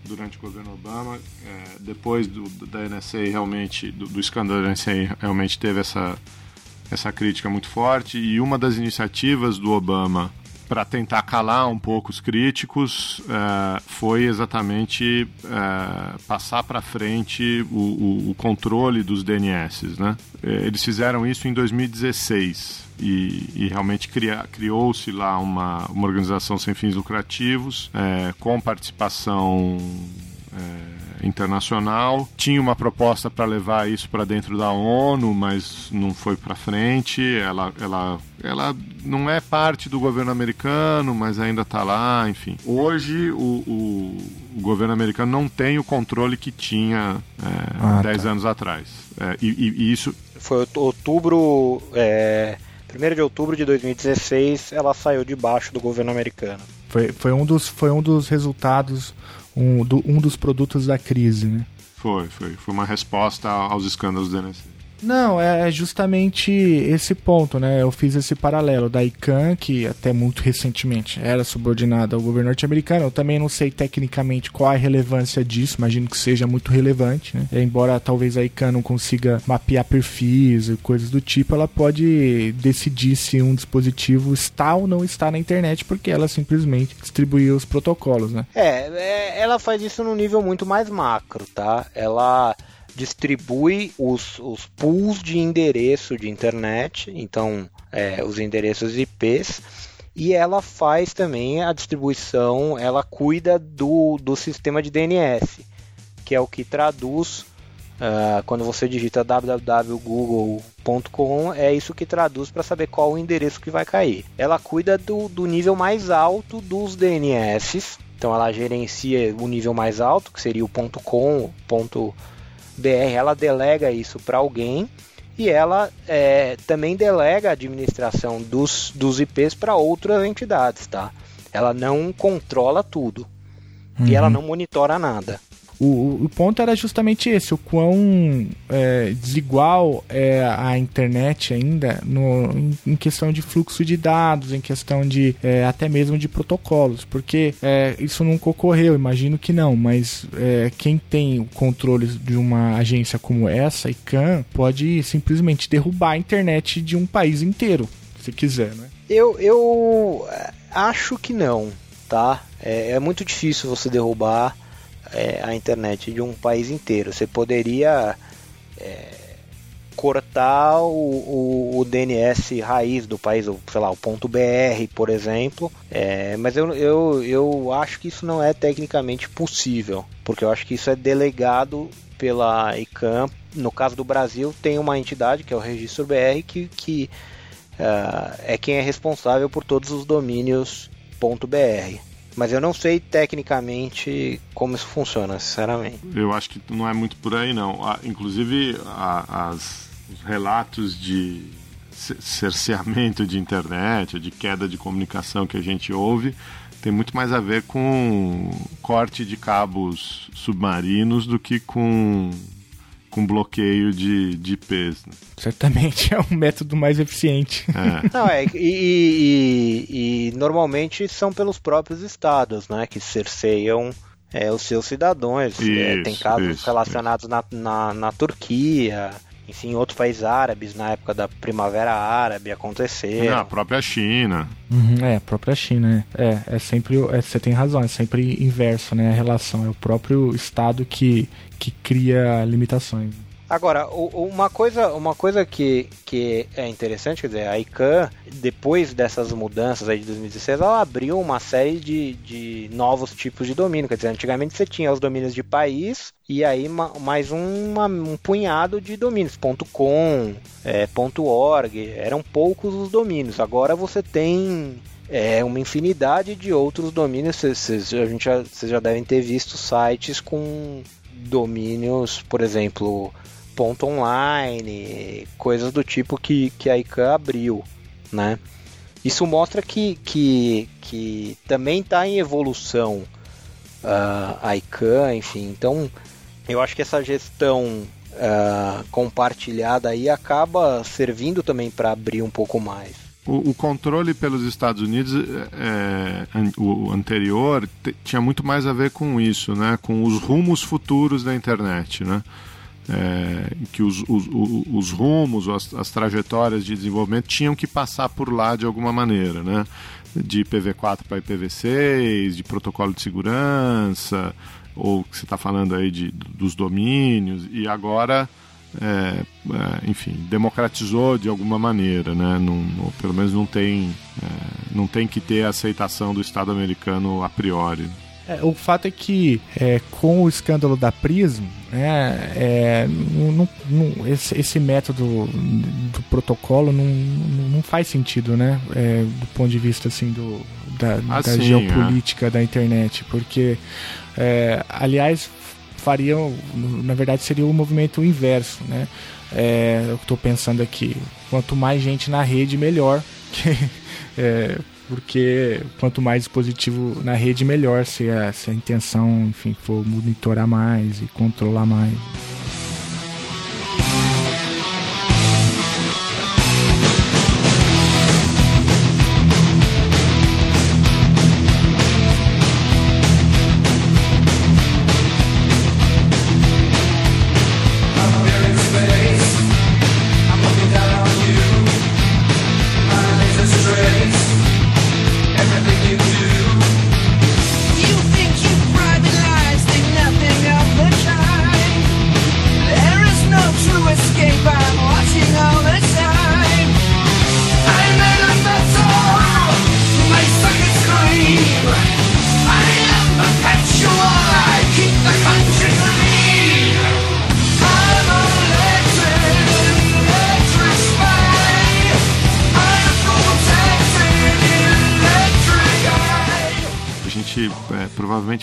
durante o governo Obama. É, depois do, da NSA realmente, do, do escândalo da NSA, realmente teve essa, essa crítica muito forte. E uma das iniciativas do Obama para tentar calar um pouco os críticos uh, foi exatamente uh, passar para frente o, o, o, controle dos DNS. Né? Eh, eles fizeram isso em 2016 e, e realmente criou-se lá uma, uma organização sem fins lucrativos com participação internacional. Tinha uma proposta para levar isso para dentro da ONU, mas não foi para frente. Ela, ela, ela não é parte do governo americano, mas ainda está lá, enfim. Hoje o, o, o, governo americano não tem o controle que tinha é, ah, 10 tá. anos atrás. É, e, e, isso. Foi outubro. É... 1 de outubro de 2016, ela saiu debaixo do governo americano. Foi, foi, um, dos, foi um dos resultados, um, do, um dos produtos da crise, né? Foi, foi. Foi uma resposta aos escândalos do NSA. Não, é justamente esse ponto, né? Eu fiz esse paralelo da ICANN, que até muito recentemente era subordinada ao governo norte-americano. Eu também não sei tecnicamente qual a relevância disso, imagino que seja muito relevante, né? Embora talvez a ICANN não consiga mapear perfis e coisas do tipo, ela pode decidir se um dispositivo está ou não está na internet, porque ela simplesmente distribuiu os protocolos, né? É, é ela faz isso num nível muito mais macro, tá? Ela distribui os, os pools de endereço de internet, então é, os endereços IPs, e ela faz também a distribuição, ela cuida do, do sistema de DNS, que é o que traduz Uh, quando você digita www.google.com, é isso que traduz para saber qual o endereço que vai cair. Ela cuida do, do nível mais alto dos DNS, então ela gerencia o nível mais alto, que seria o .com, ponto BR ela delega isso para alguém e ela é, também delega a administração dos, dos IPs para outras entidades, tá? Ela não controla tudo uhum. e ela uhum. não monitora nada. O, o ponto era justamente esse, o quão é, desigual é a internet ainda no, em, em, questão de fluxo de dados, em questão de é, até mesmo de protocolos, porque é, isso nunca ocorreu, imagino que não, mas é, quem tem o controle de uma agência como essa, ICANN, pode simplesmente derrubar a internet de um país inteiro, se quiser, né? Eu, eu acho que não, tá? É, é muito difícil você derrubar é, a internet de um país inteiro. Você poderia é, cortar o, o, o, DNS raiz do país, sei lá, o ponto .br, por exemplo, é, mas eu, eu, eu acho que isso não é tecnicamente possível, porque eu acho que isso é delegado pela ICANN. No caso do Brasil, tem uma entidade que é o Registro BR que, que uh, é quem é responsável por todos os domínios .br. Mas eu não sei tecnicamente como isso funciona, sinceramente. Eu acho que não é muito por aí, não. Ah, inclusive, as, os relatos de cerceamento de internet, de queda de comunicação que a gente ouve, tem muito mais a ver com corte de cabos submarinos do que com com bloqueio de, de IPs. Né? Certamente é um método mais eficiente. É. Não, é, e, e, e, normalmente são pelos próprios estados, né, que cerceiam é, os seus cidadãos. É, isso, é, tem casos isso, relacionados isso. Na, na, na Turquia, enfim, outros países árabes, na época da Primavera Árabe, aconteceram. a própria China. Uhum, é, a própria China. É, é, é sempre. É, você tem razão, é sempre inverso, né? A relação. É o próprio Estado que, que cria limitações. Agora, uma coisa, uma coisa que, que é interessante, quer dizer, a ICANN, depois dessas mudanças aí de 2016, ela abriu uma série de, de novos tipos de domínio. Quer dizer, antigamente você tinha os domínios de país e aí mais uma, um punhado de domínios, .com, é, .org, eram poucos os domínios. Agora você tem é, uma infinidade de outros domínios. Vocês já, já devem ter visto sites com domínios, por exemplo, ponto online, coisas do tipo que, que a ICANN abriu, né? Isso mostra que, que, que também está em evolução uh, a ICANN, enfim. Então, eu acho que essa gestão uh, compartilhada aí acaba servindo também para abrir um pouco mais. O, controle pelos Estados Unidos, é, é o anterior, tinha muito mais a ver com isso, né? com os rumos futuros da internet. Né? É, que os, os, os rumos, as, as, trajetórias de desenvolvimento tinham que passar por lá de alguma maneira, né? De IPv4 para IPv6, de protocolo de segurança, ou que você está falando aí de, dos domínios, e agora é, é, enfim, democratizou de alguma maneira, né? Não, ou pelo menos não tem, é, não tem que ter a aceitação do Estado americano a priori. É, o fato é que é, com o escândalo da Prism, né, é, não, não, esse, esse, método do protocolo não, não faz sentido, né? Do ponto de vista assim do, da, ah, da sim, geopolítica da internet, porque aliás fariam, na verdade seria o movimento inverso, né? É, eu estou pensando aqui, quanto mais gente na rede, melhor. [laughs] é, porque quanto mais dispositivo na rede, melhor se a, se a intenção, enfim, for monitorar mais e controlar mais.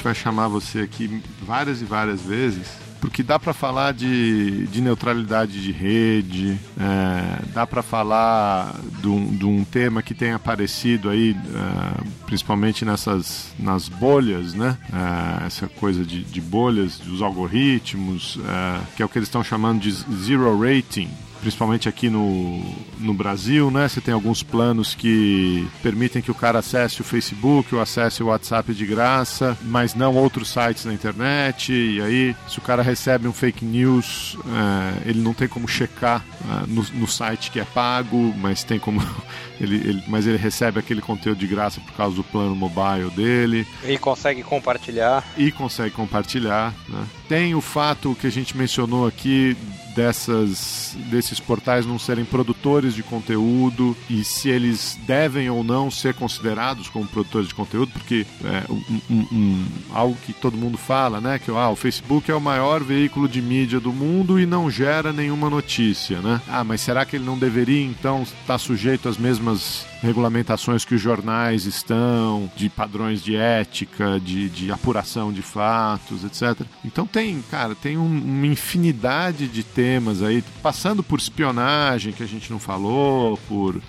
Vai chamar você aqui várias e várias vezes, porque dá para falar de, de neutralidade de rede, é, dá para falar de um, um, tema que tem aparecido aí, é, principalmente nessas nas bolhas, né? É, essa coisa de, de bolhas, dos algoritmos, é, que é o que eles estão chamando de zero rating principalmente aqui no, no Brasil, né? Você tem alguns planos que permitem que o cara acesse o Facebook ou acesse o WhatsApp de graça, mas não outros sites na internet. E aí, se o cara recebe um fake news, é, ele não tem como checar é, no, no, site que é pago, mas tem como. [laughs] ele, ele, mas ele recebe aquele conteúdo de graça por causa do plano mobile dele. E consegue compartilhar. E consegue compartilhar. Né? Tem o fato que a gente mencionou aqui dessas desses portais não serem produtores de conteúdo e se eles devem ou não ser considerados como produtores de conteúdo, porque é um, um, um, algo que todo mundo fala, né, que ah, o Facebook é o maior veículo de mídia do mundo e não gera nenhuma notícia, né? Ah, mas será que ele não deveria então estar sujeito às mesmas regulamentações que os jornais estão, de padrões de ética, de, de apuração de fatos, etc. Então tem, cara, tem um, uma infinidade de temas aí, passando por espionagem, que a gente não falou, por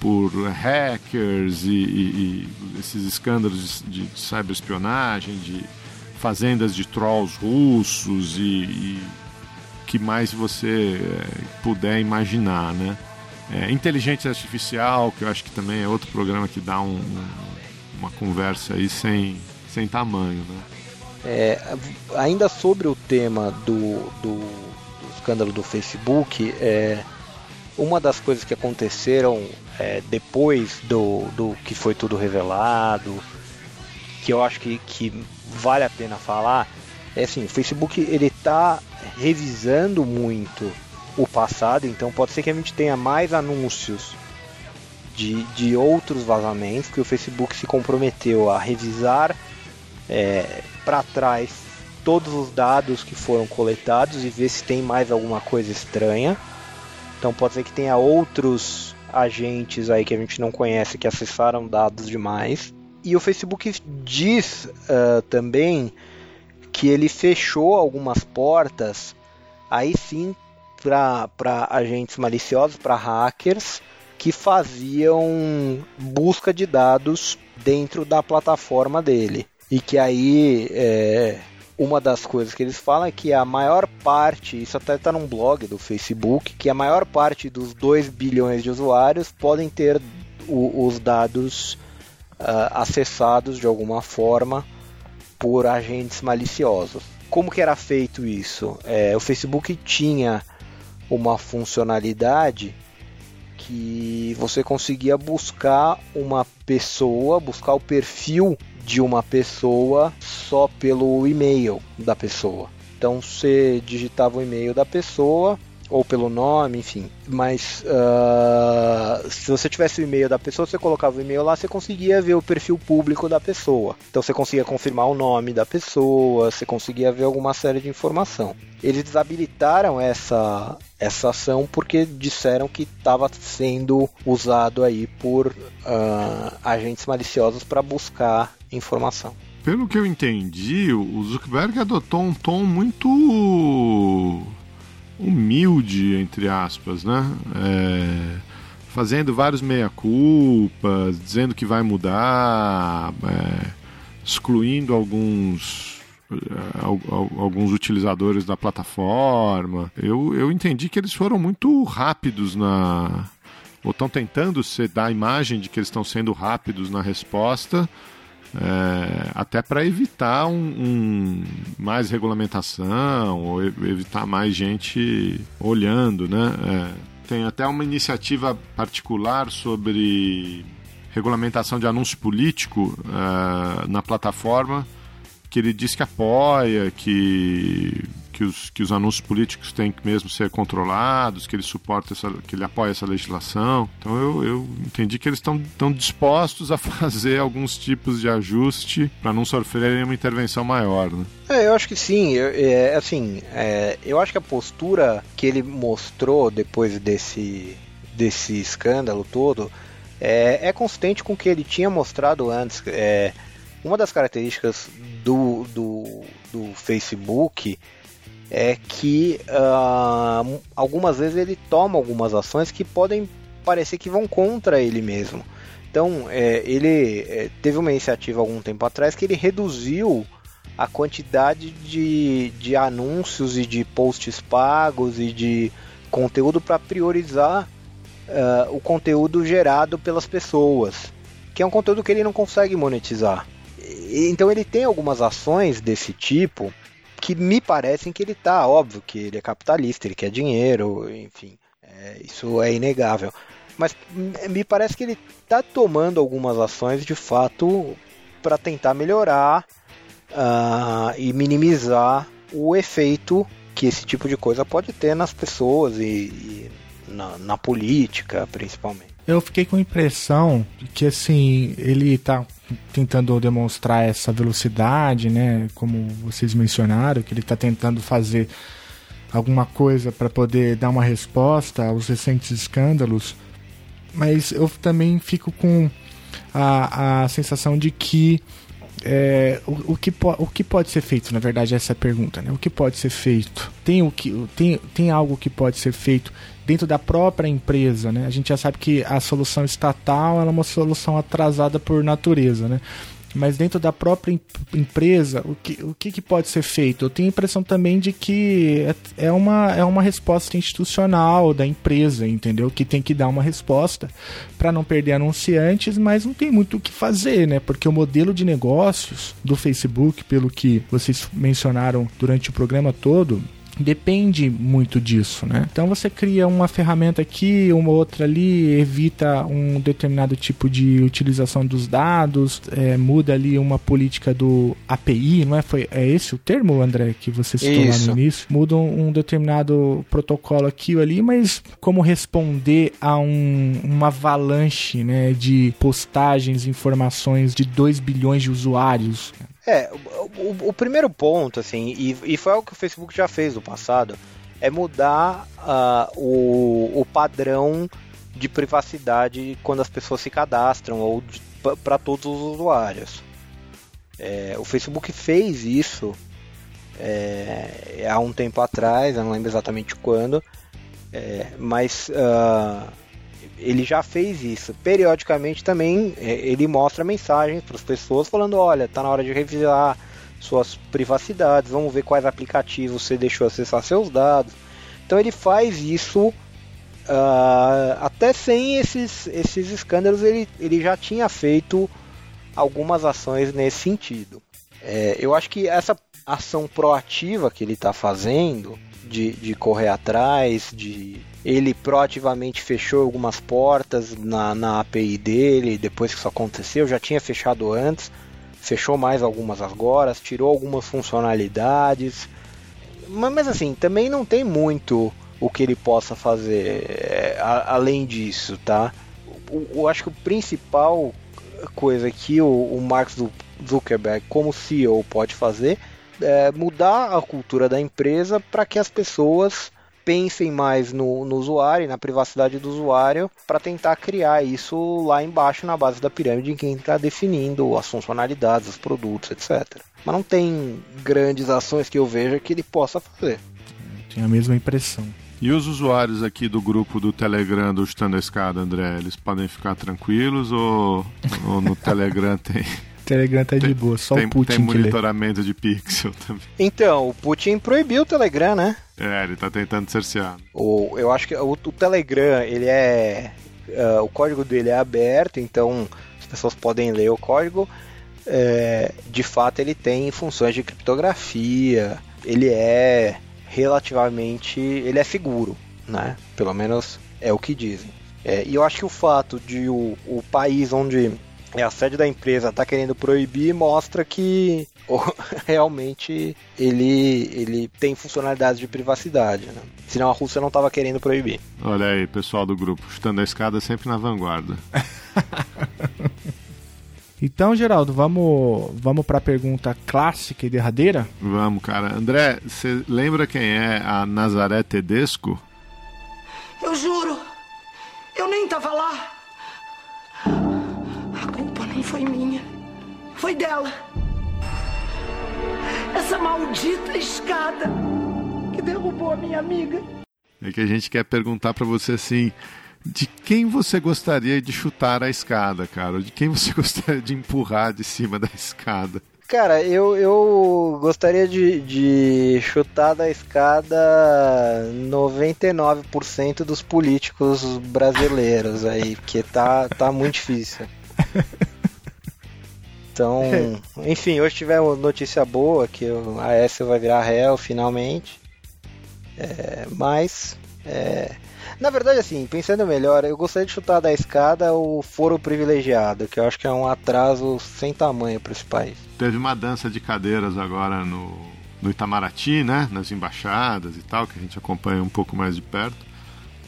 por hackers e, e, e esses escândalos de, de cyberespionagem, de fazendas de trolls russos e, e que mais você eh, puder imaginar, né? É, inteligência artificial, que eu acho que também é outro programa que dá um, uma conversa aí sem, sem tamanho, né? É, ainda sobre o tema do, do, do escândalo do Facebook, é, uma das coisas que aconteceram é, depois do, do que foi tudo revelado, que eu acho que, que vale a pena falar, é assim, o Facebook ele está revisando muito o passado, então pode ser que a gente tenha mais anúncios de, de outros vazamentos, que o Facebook se comprometeu a revisar é, para trás todos os dados que foram coletados e ver se tem mais alguma coisa estranha. Então pode ser que tenha outros agentes aí que a gente não conhece que acessaram dados demais. E o Facebook diz uh, também que ele fechou algumas portas aí sim para agentes maliciosos, para hackers que faziam busca de dados dentro da plataforma dele. E que aí é, uma das coisas que eles falam é que a maior parte, isso até está num blog do Facebook, que a maior parte dos 2 bilhões de usuários podem ter o, os dados uh, acessados de alguma forma por agentes maliciosos. Como que era feito isso? É, o Facebook tinha uma funcionalidade que você conseguia buscar uma pessoa, buscar o perfil de uma pessoa só pelo e-mail da pessoa. Então você digitava o e-mail da pessoa ou pelo nome, enfim. Mas uh, se você tivesse o e-mail da pessoa, você colocava o e-mail lá, você conseguia ver o perfil público da pessoa. Então você conseguia confirmar o nome da pessoa, você conseguia ver alguma série de informação. Eles desabilitaram essa essa ação porque disseram que estava sendo usado aí por uh, agentes maliciosos para buscar informação. Pelo que eu entendi, o Zuckerberg adotou um tom muito humilde, entre aspas, né? É, fazendo vários meia-culpas, dizendo que vai mudar, é, excluindo alguns é, alguns utilizadores da plataforma. Eu, eu entendi que eles foram muito rápidos na. ou estão tentando ser, dar a imagem de que eles estão sendo rápidos na resposta é, até para evitar um, um, mais regulamentação ou evitar mais gente olhando, né? É, tem até uma iniciativa particular sobre regulamentação de anúncio político é, na plataforma que ele diz que apoia, que que os, que os anúncios políticos têm que mesmo ser controlados, que ele suporta essa, que ele apoia essa legislação. Então eu, eu entendi que eles estão dispostos a [laughs] fazer alguns tipos de ajuste para não sofrerem uma intervenção maior, né? É, eu acho que sim. Eu, é, assim, é, eu acho que a postura que ele mostrou depois desse desse escândalo todo é, é consistente com o que ele tinha mostrado antes. É, uma das características do, do, do Facebook é que uh, algumas vezes ele toma algumas ações que podem parecer que vão contra ele mesmo. Então, é, ele é, teve uma iniciativa algum tempo atrás que ele reduziu a quantidade de, de anúncios e de posts pagos e de conteúdo para priorizar uh, o conteúdo gerado pelas pessoas, que é um conteúdo que ele não consegue monetizar. Então ele tem algumas ações desse tipo que me parecem que ele está óbvio que ele é capitalista, ele quer dinheiro, enfim, é, isso é inegável. Mas me parece que ele está tomando algumas ações de fato para tentar melhorar uh, e minimizar o efeito que esse tipo de coisa pode ter nas pessoas e, e na, na política, principalmente. Eu fiquei com a impressão que assim, ele está tentando demonstrar essa velocidade, né? Como vocês mencionaram, que ele está tentando fazer alguma coisa para poder dar uma resposta aos recentes escândalos. Mas eu também fico com a, a sensação de que é, o, o, que o que pode ser feito, na verdade, essa é a pergunta, né? O que pode ser feito? Tem, o que, tem, tem algo que pode ser feito dentro da própria empresa, né? A gente já sabe que a solução estatal é uma solução atrasada por natureza, né? Mas dentro da própria empresa, o que, o que, que pode ser feito? Eu tenho a impressão também de que é, é uma, é uma resposta institucional da empresa, entendeu? Que tem que dar uma resposta para não perder anunciantes, mas não tem muito o que fazer, né? Porque o modelo de negócios do Facebook, pelo que vocês mencionaram durante o programa todo, depende muito disso, né? Então você cria uma ferramenta aqui, uma outra ali, evita um determinado tipo de utilização dos dados, é, muda ali uma política do API, não é? Foi, é esse o termo, André, que você citou Isso. lá no início? Muda um, um, determinado protocolo aqui ou ali, mas como responder a um, uma avalanche né, de postagens, informações de 2 bilhões de usuários? É, o, o, primeiro ponto, assim, e, e, foi algo que o Facebook já fez no passado, é mudar uh, o, o padrão de privacidade quando as pessoas se cadastram ou para todos os usuários. É, o Facebook fez isso é, há um tempo atrás, eu não lembro exatamente quando, é, mas uh, ele já fez isso. Periodicamente também é, ele mostra mensagens para as pessoas falando: olha, tá na hora de revisar suas privacidades, vamos ver quais aplicativos você deixou acessar seus dados. Então ele faz isso uh, até sem esses, esses escândalos, ele, ele já tinha feito algumas ações nesse sentido. É, eu acho que essa ação proativa que ele está fazendo, de, de correr atrás, de ele proativamente fechou algumas portas na, na API dele depois que isso aconteceu, já tinha fechado antes, fechou mais algumas agora, tirou algumas funcionalidades. Mas, mas assim, também não tem muito o que ele possa fazer é, a, além disso, tá? Eu acho que o principal coisa que o, o Mark Zuckerberg, como CEO, pode fazer é mudar a cultura da empresa para que as pessoas pensem mais no, no usuário, na privacidade do usuário, para tentar criar isso lá embaixo na base da pirâmide em quem está definindo as funcionalidades, os produtos, etc. Mas não tem grandes ações que eu veja que ele possa fazer. Tenho a mesma impressão. E os usuários aqui do grupo do Telegram do Chutando a Escada, André, eles podem ficar tranquilos ou, ou no Telegram [laughs] tem... Telegram tá de boa, só tem, o Putin Tem monitoramento de pixel [laughs] também. Então, o Putin proibiu o Telegram, né? É, ele tá tentando cercear. O, eu acho que o, o Telegram, ele é... Uh, o código dele é aberto, então as pessoas podem ler o código. É, de fato, ele tem funções de criptografia. Ele é relativamente... Ele é seguro, né? Pelo menos é o que dizem. É, e eu acho que o fato de o, o país onde a sede da empresa está querendo proibir mostra que [laughs] realmente ele, ele tem funcionalidades de privacidade. Né? Senão a Rússia não estava querendo proibir. Olha aí, pessoal do grupo, chutando a escada sempre na vanguarda. [laughs] Então, Geraldo, vamos, vamos para a pergunta clássica e derradeira? Vamos, cara. André, você lembra quem é a Nazaré Tedesco? Eu juro, eu nem tava lá foi minha. Foi dela. Essa maldita escada que derrubou a minha amiga. É que a gente quer perguntar para você assim, de quem você gostaria de chutar a escada, cara? De quem você [laughs] gostaria de empurrar de cima da escada? Cara, eu, eu gostaria de, de chutar da escada 99% dos políticos brasileiros aí, porque tá, tá muito difícil. [laughs] Então, [laughs] enfim, hoje tivemos notícia boa que a S vai virar réu finalmente. É, mas, é, na verdade, assim, pensando melhor, eu gostaria de chutar da escada o foro privilegiado, que eu acho que é um atraso sem tamanho para esse país. Teve uma dança de cadeiras agora no, no Itamaraty, né? Nas embaixadas e tal, que a gente acompanha um pouco mais de perto.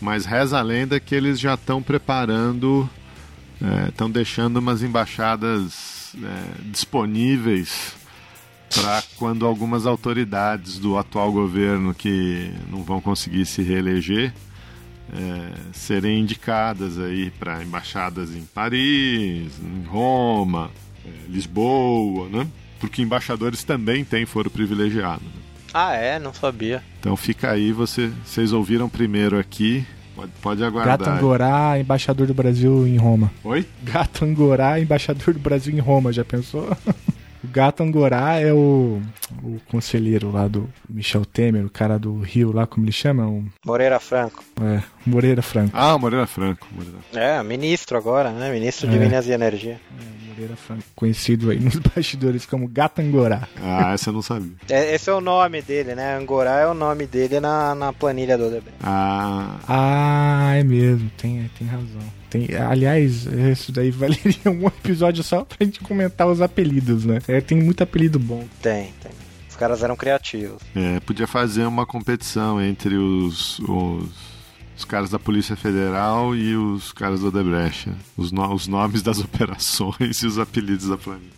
Mas reza a lenda que eles já estão preparando, estão é, deixando umas embaixadas é, disponíveis para quando algumas autoridades do atual governo que não vão conseguir se reeleger é, serem indicadas aí para embaixadas em Paris, em Roma, é, Lisboa, né? Porque embaixadores também têm foro privilegiado. Né? Ah, é? Não sabia. Então fica aí, você, vocês ouviram primeiro aqui. Pode, pode aguardar. Gato Angorá, embaixador do Brasil em Roma. Oi? Gato Angorá, embaixador do Brasil em Roma, já pensou? [laughs] o Gato Angorá é o, o conselheiro lá do Michel Temer, o cara do Rio lá, como ele chama? Um... Moreira Franco. É, Moreira Franco. Ah, Moreira Franco. Moreira. É, ministro agora, né? Ministro de é. Minas e Energia. É. Moreira Franco, conhecido aí nos [laughs] bastidores como Gato Angorá. Ah, essa eu não sabia. É, esse é o nome dele, né? Angorá é o nome dele na, na planilha do Odebrecht. Ah. Ah, é mesmo, tem, tem razão. Tem, aliás, isso daí [laughs] valeria um episódio só pra gente comentar os apelidos, né? É, tem muito apelido bom. Tem, tem. Os caras eram criativos. É, podia fazer uma competição entre os, os os caras da Polícia Federal e os caras do Odebrecht. Os, no os nomes das [laughs] operações e os apelidos da planilha.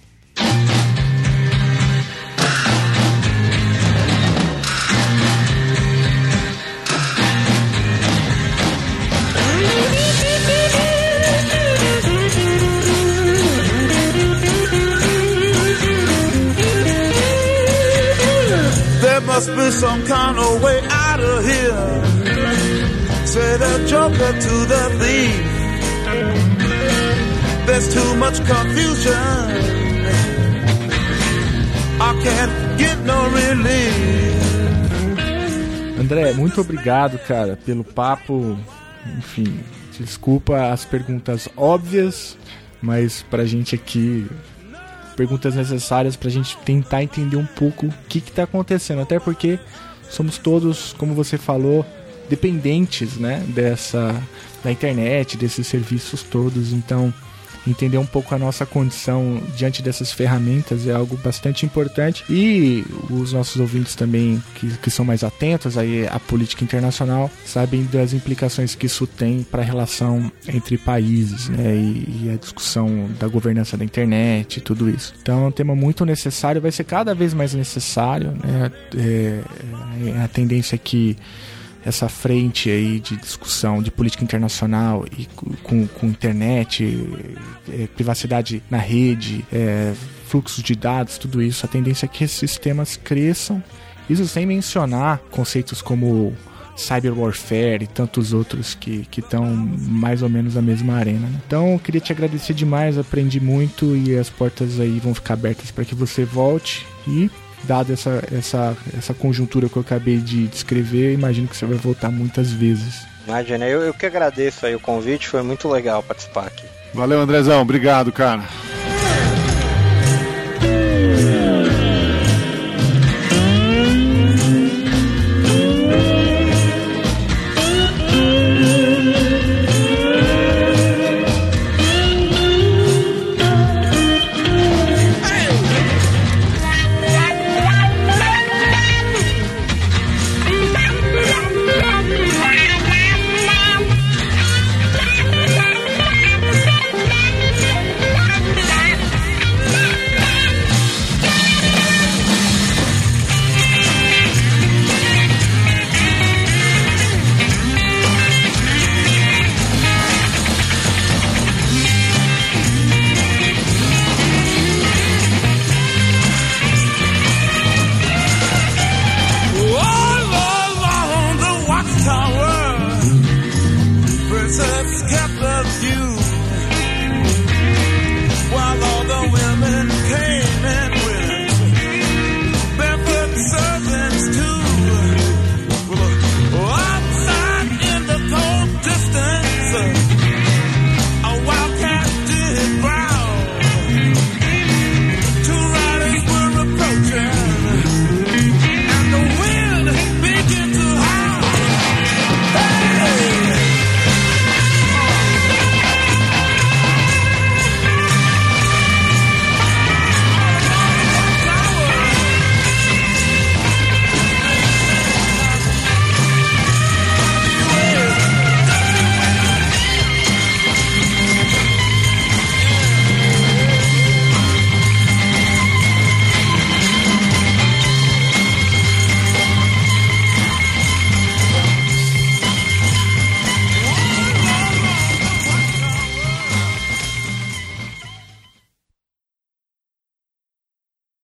Must be some kind of way out of here. said a joker to the thief. There's too much confusion. I can't get no relief. André, muito obrigado, cara, pelo papo. Enfim, desculpa as perguntas óbvias, mas pra gente aqui perguntas necessárias pra gente tentar entender um pouco o que que tá acontecendo, até porque somos todos, como você falou, dependentes, né, dessa da internet, desses serviços todos. Então, entender um pouco a nossa condição diante dessas ferramentas é algo bastante importante. E os nossos ouvintes também que, que são mais atentos aí à política internacional sabem das implicações que isso tem para a relação entre países, né, e, e, a discussão da governança da internet, tudo isso. Então é um tema muito necessário, vai ser cada vez mais necessário, né, é, é a tendência é que essa frente aí de discussão de política internacional e com, com internet, é, privacidade na rede, é, fluxo de dados, tudo isso, a tendência é que esses sistemas cresçam. Isso sem mencionar conceitos como cyber warfare e tantos outros que estão mais ou menos na mesma arena. Né? Então, eu queria te agradecer demais, aprendi muito e as portas aí vão ficar abertas para que você volte e dada essa, essa, essa conjuntura que eu acabei de descrever, imagino que você vai voltar muitas vezes. Imagina, eu, eu que agradeço aí o convite, foi muito legal participar aqui. Valeu, Andrezão, obrigado, cara.